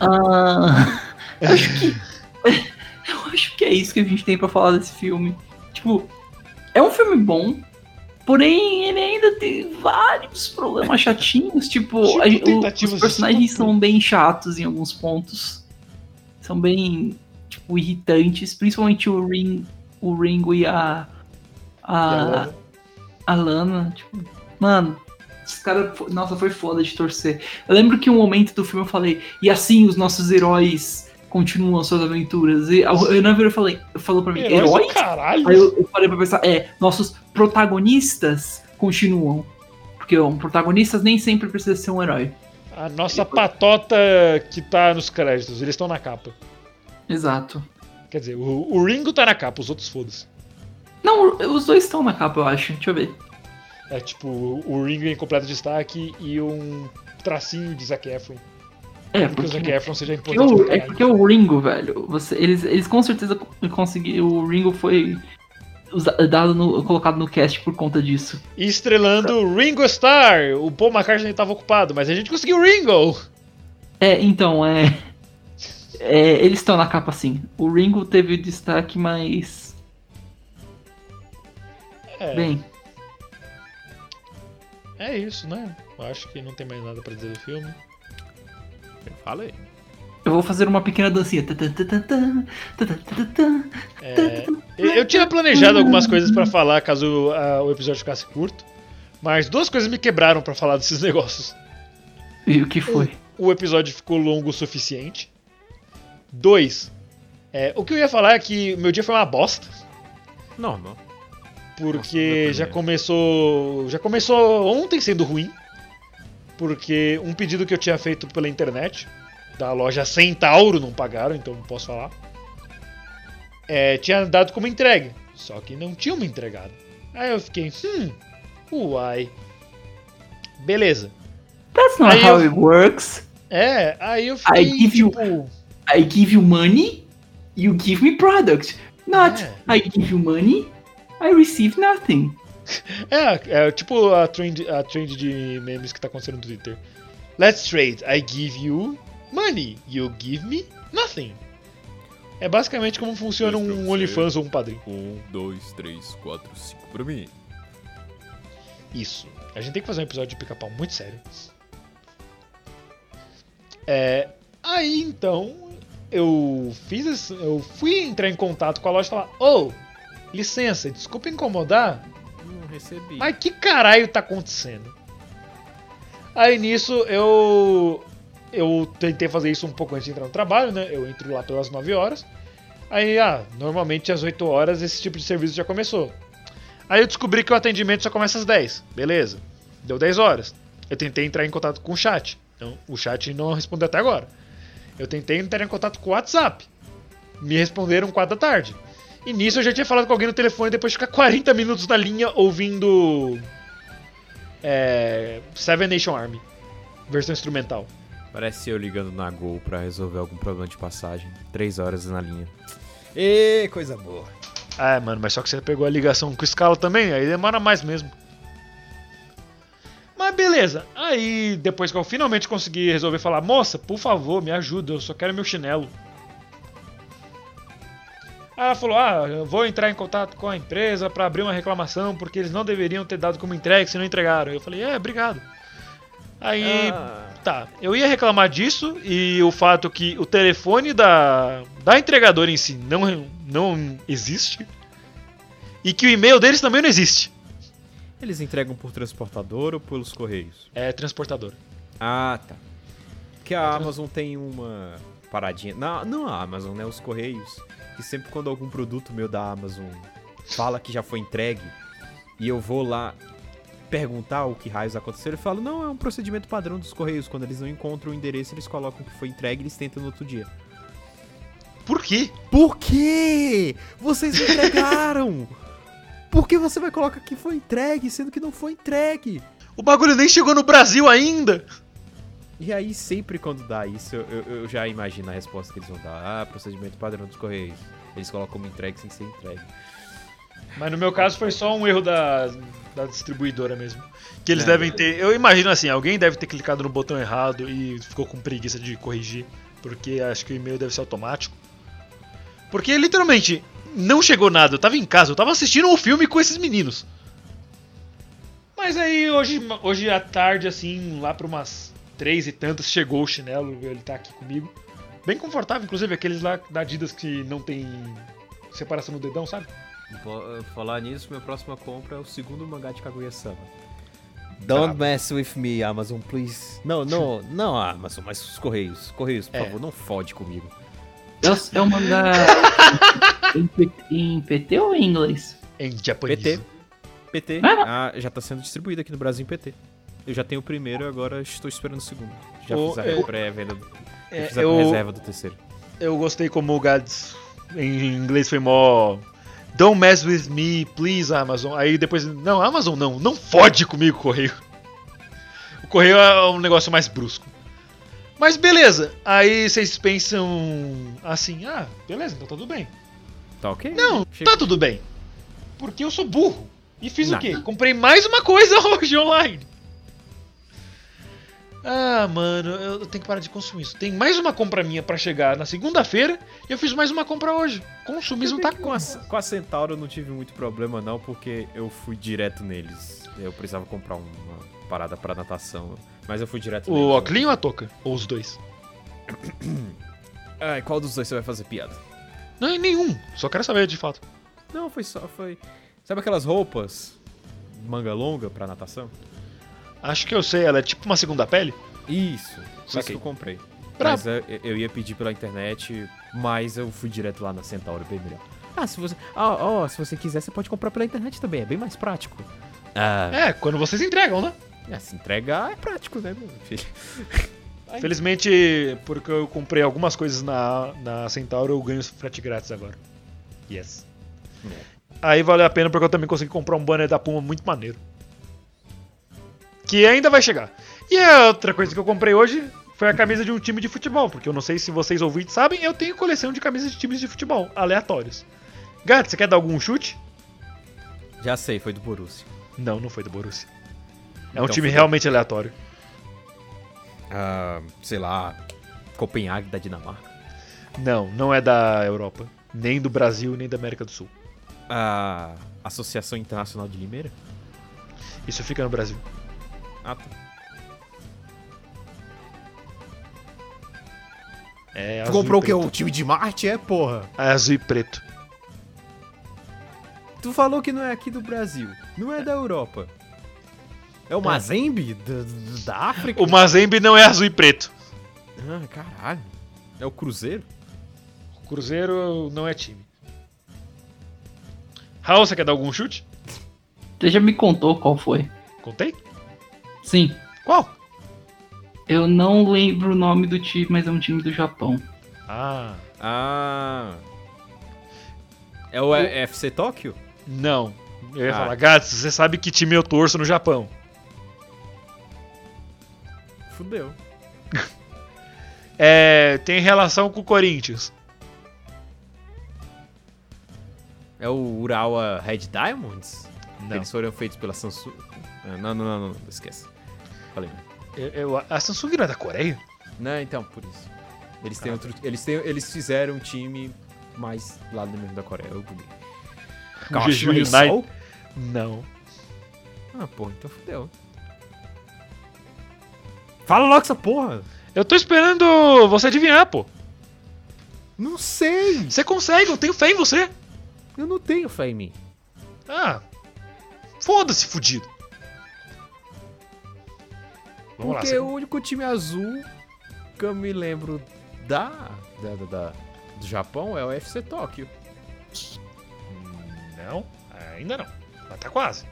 Ah, eu acho que. Eu acho que é isso que a gente tem pra falar desse filme. Tipo, é um filme bom, porém ele ainda tem vários problemas chatinhos. Tipo, Tipo, a o- os personagens são bem chatos em alguns pontos. São bem, tipo, irritantes. Principalmente o, Ring, o Ringo e a. E a A, Lana? a Lana. Tipo, mano. Esse cara, fo- nossa, foi foda de torcer. Eu lembro que um momento do filme eu falei, e assim os nossos heróis continuam suas aventuras. E o Renan falei, falou pra mim, Heróis heróis? caralho! Aí eu, eu parei pra pensar, é, nossos protagonistas continuam. Porque um, protagonistas nem sempre precisa ser um herói. A nossa patota que tá nos créditos, eles estão na capa. Exato. Quer dizer, o, o Ringo tá na capa, os outros foda-se. Não, os dois estão na capa, eu acho. Deixa eu ver. É tipo, o Ringo em completo destaque e um tracinho de Zac Efron. É, Porque o Zac porque, Efron seja porque o, é porque o Ringo, velho, você, eles, eles com certeza conseguiram. O Ringo foi dado no- colocado no cast por conta disso. E estrelando o Ringo Starr. O Paul McCartney tava ocupado, mas a gente conseguiu o Ringo. É, então, é. é, eles estão na capa sim. O Ringo teve destaque, mas. É, Bem, é isso, né? Eu acho que não tem mais nada pra dizer do filme. Fala aí. Eu vou fazer uma pequena dancinha. É, eu tinha planejado algumas coisas para falar caso ah, o episódio ficasse curto, mas duas coisas me quebraram para falar desses negócios. E o que foi? O, o episódio ficou longo o suficiente. Dois, é, o que eu ia falar é que meu dia foi uma bosta. Normal. Porque Nossa, já começou, já começou ontem sendo ruim porque um pedido que eu tinha feito pela internet da loja Centauro não pagaram, então não posso falar. É, tinha dado como entregue, só que não tinha uma entregado. Aí eu fiquei, hum, uai. Beleza. That's not Aí how eu- it works. É, aí eu fiquei, I give you- tipo, I give you money, you give me product. Not É. I give you money, I receive nothing. É, é tipo a trend, a trend de memes que tá acontecendo no Twitter. Let's trade. I give you money. You give me nothing. É basicamente como funciona um. OnlyFans ou um padrinho. Um, dois, três, quatro, cinco pra mim. Isso. A gente tem que fazer um episódio de pica-pau muito sério. É, aí então eu fiz esse- eu fui entrar em contato com a loja e falar: "Ô, licença, desculpa incomodar, recebi. Mas que caralho tá acontecendo? Aí nisso eu. Eu tentei fazer isso um pouco antes de entrar no trabalho, né? Eu entro lá pelas 9 horas. Aí, ah, normalmente às 8 horas esse tipo de serviço já começou. Aí eu descobri que o atendimento só começa às 10. Beleza. Deu 10 horas. Eu tentei entrar em contato com o chat. Então, o chat não respondeu até agora. Eu tentei entrar em contato com o WhatsApp. Me responderam 4 da tarde. E nisso eu já tinha falado com alguém no telefone depois de ficar 40 minutos na linha ouvindo. É. Seven Nation Army. Versão instrumental. Parece eu ligando na Gol pra resolver algum problema de passagem. Três horas na linha. Ê, coisa boa. Ah, mano, mas só que você pegou a ligação com o Scala também, aí demora mais mesmo. Mas beleza. Aí, depois que eu finalmente consegui resolver falar, moça, por favor, me ajuda, eu só quero meu chinelo. Aí ela falou, ah, eu vou entrar em contato com a empresa pra abrir uma reclamação, porque eles não deveriam ter dado como entregue se não entregaram. Eu falei, é, obrigado. Aí, Ah, tá, eu ia reclamar disso e o fato que o telefone da, da entregadora em si não, não existe. E que o e-mail deles também não existe. eles entregam por transportador ou pelos correios? É transportador. Ah, tá. Porque a Amazon tem uma paradinha. Não, não a Amazon, né? Os correios. Que sempre quando algum produto meu da Amazon fala que já foi entregue e eu vou lá perguntar o que raios aconteceu, eu falo, não, é um procedimento padrão dos correios. Quando eles não encontram o endereço, eles colocam que foi entregue e eles tentam no outro dia. Por quê? Por quê? Vocês entregaram! Por que você vai colocar que foi entregue, sendo que não foi entregue? O bagulho nem chegou no Brasil ainda! E aí, sempre quando dá isso, eu, eu- já imagino a resposta que eles vão dar. Ah, procedimento padrão dos Correios. Eles colocam como entregue sem ser entregue. Mas no meu caso foi só um erro da, da distribuidora mesmo. Que eles É. devem ter. Eu imagino assim, alguém deve ter clicado no botão errado e ficou com preguiça de corrigir. Porque acho que o e-mail deve ser automático. Porque literalmente não chegou nada. Eu tava em casa, eu tava assistindo um filme com esses meninos. Mas aí hoje, hoje à tarde, assim, lá pra umas três e tantas, chegou o chinelo, ele tá aqui comigo. Bem confortável, inclusive aqueles lá da Adidas que não tem separação no dedão, sabe? Vou, uh, Falar nisso, minha próxima compra é o segundo mangá de Kaguya-sama. Don't mess with me, Amazon, please. Não, não, não Amazon, mas os Correios. Correios, por É. favor, não fode comigo. É o, é mangá em, PT ou em inglês? Em japonês. PT. PT. Ah, Ah, já tá sendo distribuído aqui no Brasil em PT. Eu já tenho o primeiro e agora estou esperando o segundo. Já O- fiz a eu- pré-venda. do- É, fiz a eu- reserva do terceiro. Eu gostei como o Gads em inglês foi mó. Don't mess with me, please, Amazon. Aí depois. Não, Amazon não, não fode comigo, Correio. O Correio é um negócio mais brusco. Mas beleza, aí vocês pensam assim: ah, beleza, então tudo bem. Tá ok? Não, Chega- tá tudo bem. Porque eu sou burro. E fiz o quê? Comprei mais uma coisa hoje online. Ah, mano, eu tenho que parar de consumir isso. Tem mais uma compra minha pra chegar na segunda-feira e eu fiz mais uma compra hoje. Consumismo tá com a, com a Centauro eu não tive muito problema não, porque eu fui direto neles. Eu precisava comprar uma parada pra natação, mas eu fui direto neles. O Oclean ou a Toca? Ou os dois? Ai, qual dos dois você vai fazer piada? Não, em nenhum. Só quero saber de fato. Não, foi só, foi... Sabe aquelas roupas manga longa pra natação? Acho que eu sei, ela é tipo uma segunda pele? Isso, foi isso Saquei. que eu comprei. Brabo. Mas eu, eu ia pedir pela internet, mas eu fui direto lá na Centauro, bem melhor. Ah, se você, ah, ó, se você quiser, você pode comprar pela internet também, é bem mais prático. Ah, É, quando vocês entregam, né? é, se entregar é prático, né, meu filho? Felizmente, porque eu comprei algumas coisas na, na Centauro, eu ganho frete grátis agora. Yes. É. Aí valeu a pena porque eu também consegui comprar um banner da Puma muito maneiro. Que ainda vai chegar. E a outra coisa que eu comprei hoje foi a camisa de um time de futebol, porque eu não sei se vocês ouvintes sabem, eu tenho coleção de camisas de times de futebol, aleatórios. Gato, você quer dar algum chute? Já sei, foi do Borussia. Não, não foi do Borussia. É um Então time foi do- realmente aleatório. Ah, sei lá, Copenhague da Dinamarca. Não, não é da Europa. Nem do Brasil, nem da América do Sul. A Associação Internacional de Limeira? Isso fica no Brasil. Ah, tá. É Tu comprou o quê? O time de Marte? É, porra. É azul e preto. Tu falou que não é aqui do Brasil. Não é da Europa. É o Mazembe? Da, da- da África? O Mazembe não é azul e preto. Ah, caralho. É o Cruzeiro? O Cruzeiro não é time. Raul, você quer dar algum chute? Você já me contou qual foi. Contei? Sim. Qual? Eu não lembro o nome do time, mas é um time do Japão. Ah, Ah. É o FC Tóquio? não. Eu ia Ah. falar, Gats, você sabe que time eu torço no Japão? Fudeu. É, tem relação com o Corinthians. É o Urawa Red Diamonds? Não. Eles foram feitos pela Samsung. Ah, Não, não, não, não, não, esquece. Falei merda. Eu- eu- a Samsung não é da Coreia? Não, então, por isso. Eles têm outro. Eles, têm, eles fizeram um time mais lá do mesmo da Coreia. Eu buguei. Jeju? United? Não. Ah, porra, então fudeu. Fala logo essa porra! Eu tô esperando você adivinhar, pô. Não sei! Você consegue, eu tenho fé em você. Eu não tenho fé em mim. Ah. Foda-se, fudido. Vamos Porque lá. o único time azul que eu me lembro da, da, da- da- do Japão é o FC Tóquio. você- Não, ainda não. Mas tá quase.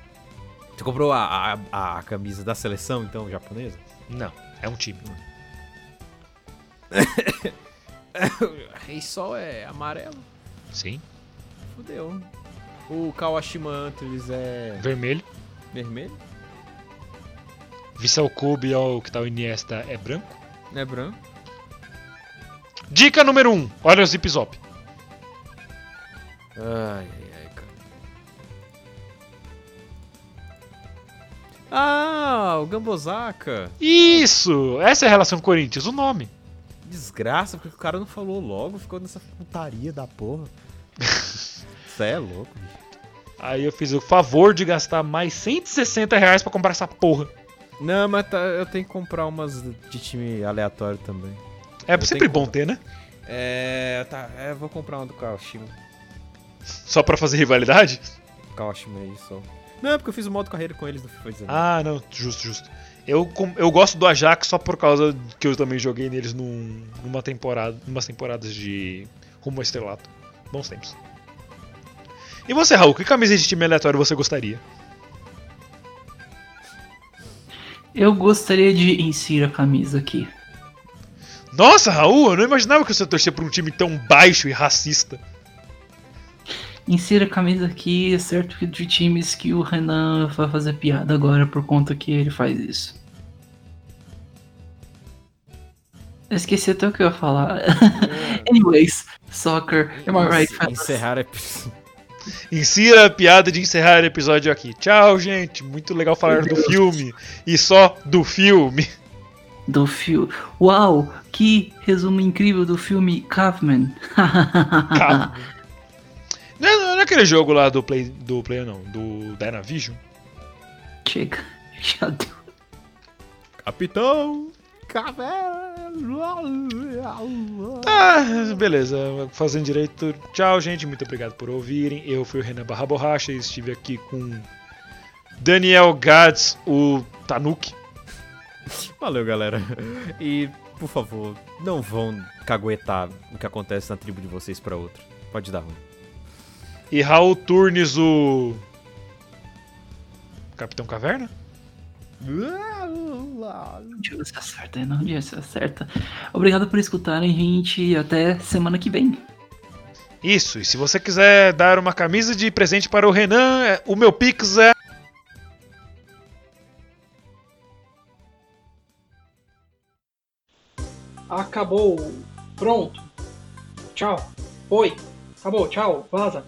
Você comprou a, a, a camisa da seleção, então, japonesa? Não, é um time. Rei Sol é amarelo. Sim. Fudeu. O Kawashima Antlers é Vermelho. vermelho, Vissel Kobe, ó, o que tá o Iniesta, é branco. é branco. Dica número 1. Um, olha o Zip Zop. Ai, ai, ai, cara. Ah, o Gambosaka. Isso! Essa é a relação com o Corinthians, o nome. Desgraça, porque o cara não falou logo, ficou nessa putaria da porra. Você é louco, bicho. Aí eu fiz o favor de gastar mais 160 reais pra comprar essa porra. Não, mas tá- eu tenho que comprar umas de time aleatório também. É Eu sempre tenho que bom ter, né? É, tá, é, vou comprar uma do Kawashima. Só pra fazer rivalidade? Kawashima aí só. Não, é porque eu fiz o modo carreira com eles no FIFA 19. Ah, não, justo, justo. Eu, eu gosto do Ajax só por causa que eu também joguei neles num, numa temporada, umas temporadas de Rumo ao Estrelato. Bons tempos. E você, Raul, que camisa de time aleatório você gostaria? Eu gostaria de inserir a camisa aqui. Nossa, Raul, eu não imaginava que você torcia por um time tão baixo e racista. Insira a camisa aqui, é certo que de times que o Renan vai fazer piada agora por conta que ele faz isso. Eu esqueci até o que eu ia falar. Anyways, soccer, am I right? Encerrar episódio. Insira a piada de encerrar o episódio aqui. Tchau, gente. Muito legal falar do filme. E só do filme. Do filme. Uau, que resumo incrível do filme Kaufman. Calma. Não é, não é aquele jogo lá do Play. Do Play não, do Dynavision? Chega, já deu. Capitão Caverna. Ah, beleza. Fazendo direito. Tchau, gente. Muito obrigado por ouvirem. Eu fui o Renan Barra Borracha e estive aqui com Daniel Gads, o Tanuki. Valeu, galera. E, por favor, não vão caguetar o que acontece na tribo de vocês pra outra. Pode dar ruim. E Raul Turnes, o. Capitão Caverna? Deixa eu ver se acerta, não, deixa eu ver se acerta. Obrigado por escutarem, gente, até semana que vem. Isso, e se você quiser dar uma camisa de presente para o Renan, é- o meu Pix é. Acabou. Pronto. Tchau. Oi. Acabou. Tchau. Vaza.